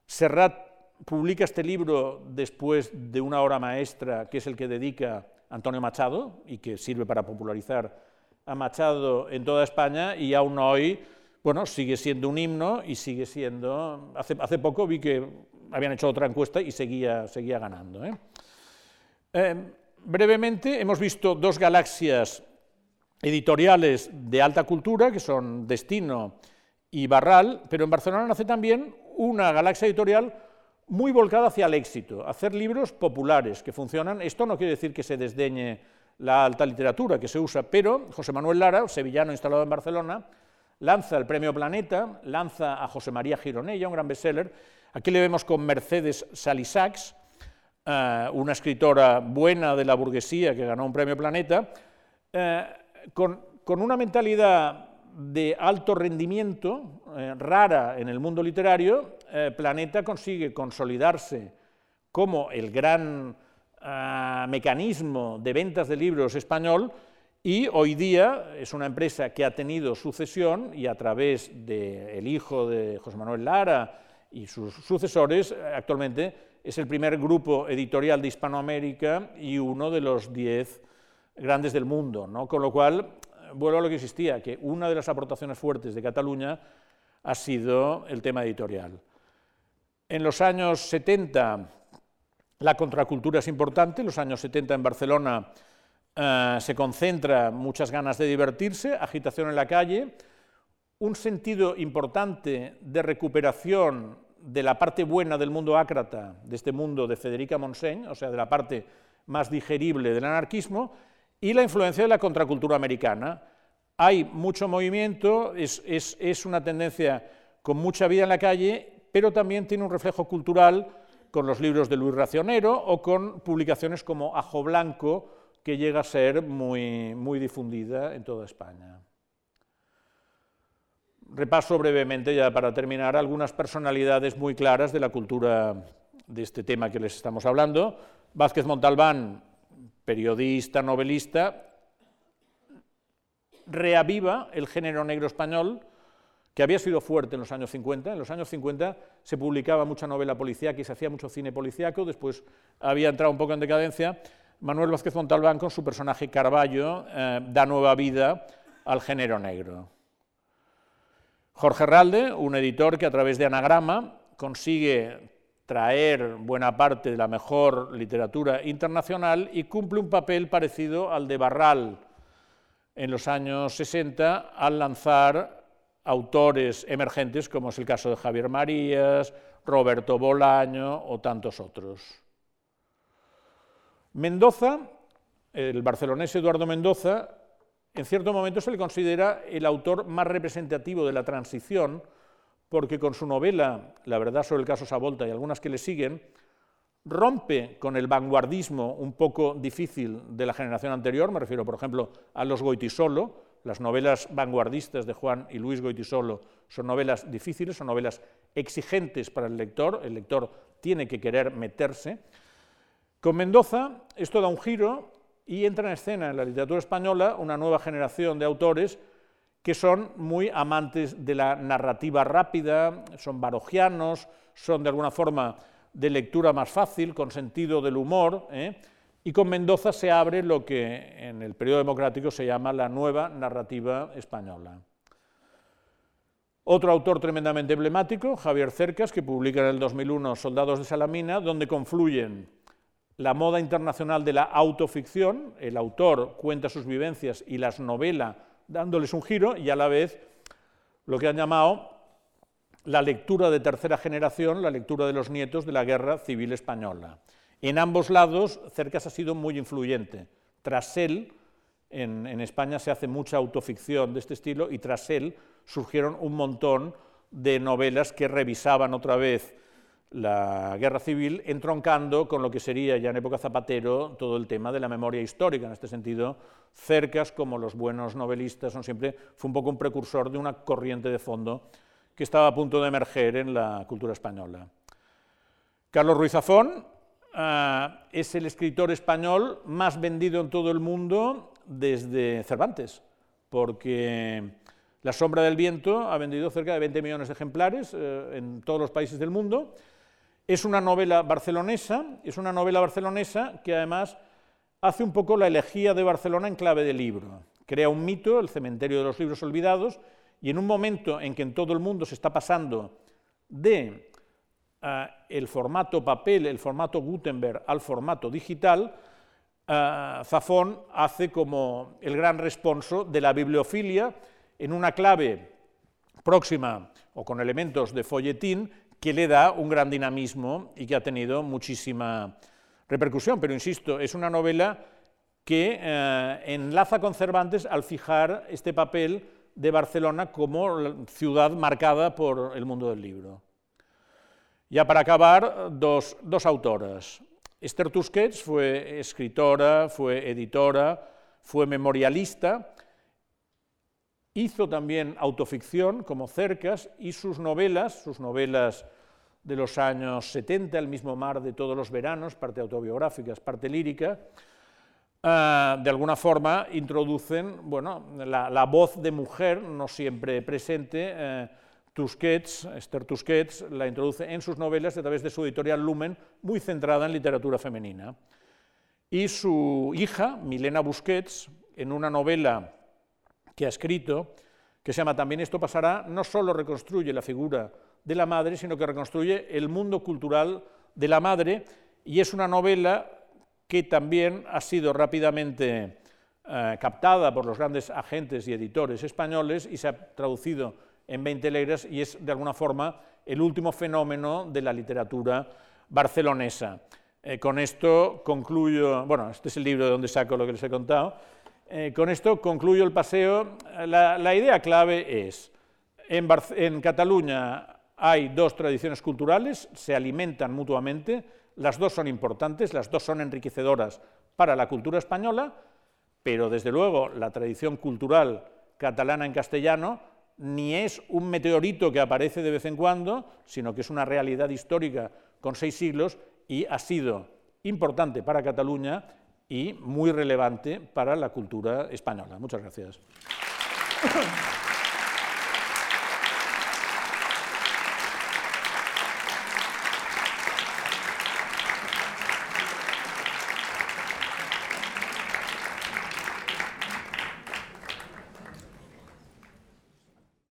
Serrat publica este libro después de una obra maestra que es el que dedica Antonio Machado y que sirve para popularizar a Machado en toda España y aún hoy bueno, sigue siendo un himno y sigue siendo... Hace, poco vi que habían hecho otra encuesta y seguía, seguía ganando. ¿eh? Eh, brevemente, hemos visto dos galaxias editoriales de alta cultura, que son Destino y Barral, pero en Barcelona nace también una galaxia editorial muy volcada hacia el éxito, hacer libros populares que funcionan. Esto no quiere decir que se desdeñe la alta literatura que se usa, pero José Manuel Lara, sevillano instalado en Barcelona, lanza el premio Planeta, lanza a José María Gironella, un gran bestseller. Aquí le vemos con Mercedes Salisax, eh, una escritora buena de la burguesía que ganó un premio Planeta, eh, con, una mentalidad de alto rendimiento, eh, rara en el mundo literario, Planeta consigue consolidarse como el gran mecanismo de ventas de libros español y hoy día es una empresa que ha tenido sucesión y a través del hijo de José Manuel Lara y sus sucesores, actualmente es el primer grupo editorial de Hispanoamérica y uno de los diez grandes del mundo. ¿no? Con lo cual, vuelvo a lo que existía, que una de las aportaciones fuertes de Cataluña ha sido el tema editorial. En los años 70 la contracultura es importante, en los años 70 en Barcelona eh, se concentra muchas ganas de divertirse, agitación en la calle, un sentido importante de recuperación de la parte buena del mundo ácrata, de este mundo de Federica Montseny, o sea, de la parte más digerible del anarquismo, y la influencia de la contracultura americana. Hay mucho movimiento, es, una tendencia con mucha vida en la calle, pero también tiene un reflejo cultural con los libros de Luis Racionero o con publicaciones como Ajo Blanco, que llega a ser muy, muy difundida en toda España. Repaso brevemente, ya para terminar, algunas personalidades muy claras de la cultura de este tema que les estamos hablando. Vázquez Montalbán, periodista, novelista, reaviva el género negro español, que había sido fuerte en los años 50. En los años 50 se publicaba mucha novela policíaca y se hacía mucho cine policíaco, después había entrado un poco en decadencia. Manuel Vázquez Montalbán, con su personaje Carballo, eh, da nueva vida al género negro. Jorge Ralde, un editor que a través de Anagrama consigue traer buena parte de la mejor literatura internacional y cumple un papel parecido al de Barral en los años 60 al lanzar autores emergentes como es el caso de Javier Marías, Roberto Bolaño o tantos otros. Mendoza, el barcelonés Eduardo Mendoza, en cierto momento se le considera el autor más representativo de la transición, porque con su novela La verdad sobre el caso Savolta y algunas que le siguen, rompe con el vanguardismo un poco difícil de la generación anterior, me refiero, por ejemplo, a los Goitisolo, las novelas vanguardistas de Juan y Luis Goitisolo son novelas difíciles, son novelas exigentes para el lector, el lector tiene que querer meterse. Con Mendoza esto da un giro y entra en escena en la literatura española una nueva generación de autores que son muy amantes de la narrativa rápida, son barogianos, son de alguna forma de lectura más fácil, con sentido del humor, ¿eh? y con Mendoza se abre lo que en el periodo democrático se llama la nueva narrativa española. Otro autor tremendamente emblemático, Javier Cercas, que publica en el 2001 Soldados de Salamina, donde confluyen la moda internacional de la autoficción, el autor cuenta sus vivencias y las novela dándoles un giro, y a la vez lo que han llamado la lectura de tercera generación, la lectura de los nietos de la Guerra Civil Española. En ambos lados, Cercas ha sido muy influyente. Tras él, en, en, España se hace mucha autoficción de este estilo, y tras él surgieron un montón de novelas que revisaban otra vez la guerra civil, entroncando con lo que sería ya en época Zapatero todo el tema de la memoria histórica. En este sentido, Cercas, como los buenos novelistas, son siempre, fue un poco un precursor de una corriente de fondo que estaba a punto de emerger en la cultura española. Carlos Ruiz Zafón ah, es el escritor español más vendido en todo el mundo desde Cervantes, porque La sombra del viento ha vendido cerca de 20 millones de ejemplares eh, en todos los países del mundo es una novela barcelonesa, es una novela barcelonesa que además hace un poco la elegía de Barcelona en clave de libro. Crea un mito, el cementerio de los libros olvidados, y en un momento en que en todo el mundo se está pasando de eh, el formato papel, el formato Gutenberg al formato digital, eh, Zafón hace como el gran responso de la bibliofilia en una clave próxima o con elementos de folletín que le da un gran dinamismo y que ha tenido muchísima repercusión. Pero insisto, es una novela que eh, enlaza con Cervantes al fijar este papel de Barcelona como ciudad marcada por el mundo del libro. Ya para acabar, dos, dos autoras. Esther Tusquets fue escritora, fue editora, fue memorialista, hizo también autoficción como Cercas y sus novelas, sus novelas de los años 70, El mismo mar de todos los veranos, parte autobiográficas, parte lírica, ah, de alguna forma introducen bueno, la, voz de mujer, no siempre presente. Eh, Tusquets, Esther Tusquets, la introduce en sus novelas a través de su editorial Lumen, muy centrada en literatura femenina. Y su hija, Milena Busquets, en una novela que ha escrito, que se llama También esto pasará, no solo reconstruye la figura de la madre, sino que reconstruye el mundo cultural de la madre y es una novela que también ha sido rápidamente eh, captada por los grandes agentes y editores españoles y se ha traducido en 20 letras y es de alguna forma el último fenómeno de la literatura barcelonesa. Eh, con esto concluyo, bueno, este es el libro de donde saco lo que les he contado, eh, con esto concluyo el paseo. La, idea clave es, en Cataluña hay dos tradiciones culturales, se alimentan mutuamente, las dos son importantes, las dos son enriquecedoras para la cultura española, pero desde luego la tradición cultural catalana en castellano ni es un meteorito que aparece de vez en cuando, sino que es una realidad histórica con seis siglos y ha sido importante para Cataluña y muy relevante para la cultura española. Muchas gracias.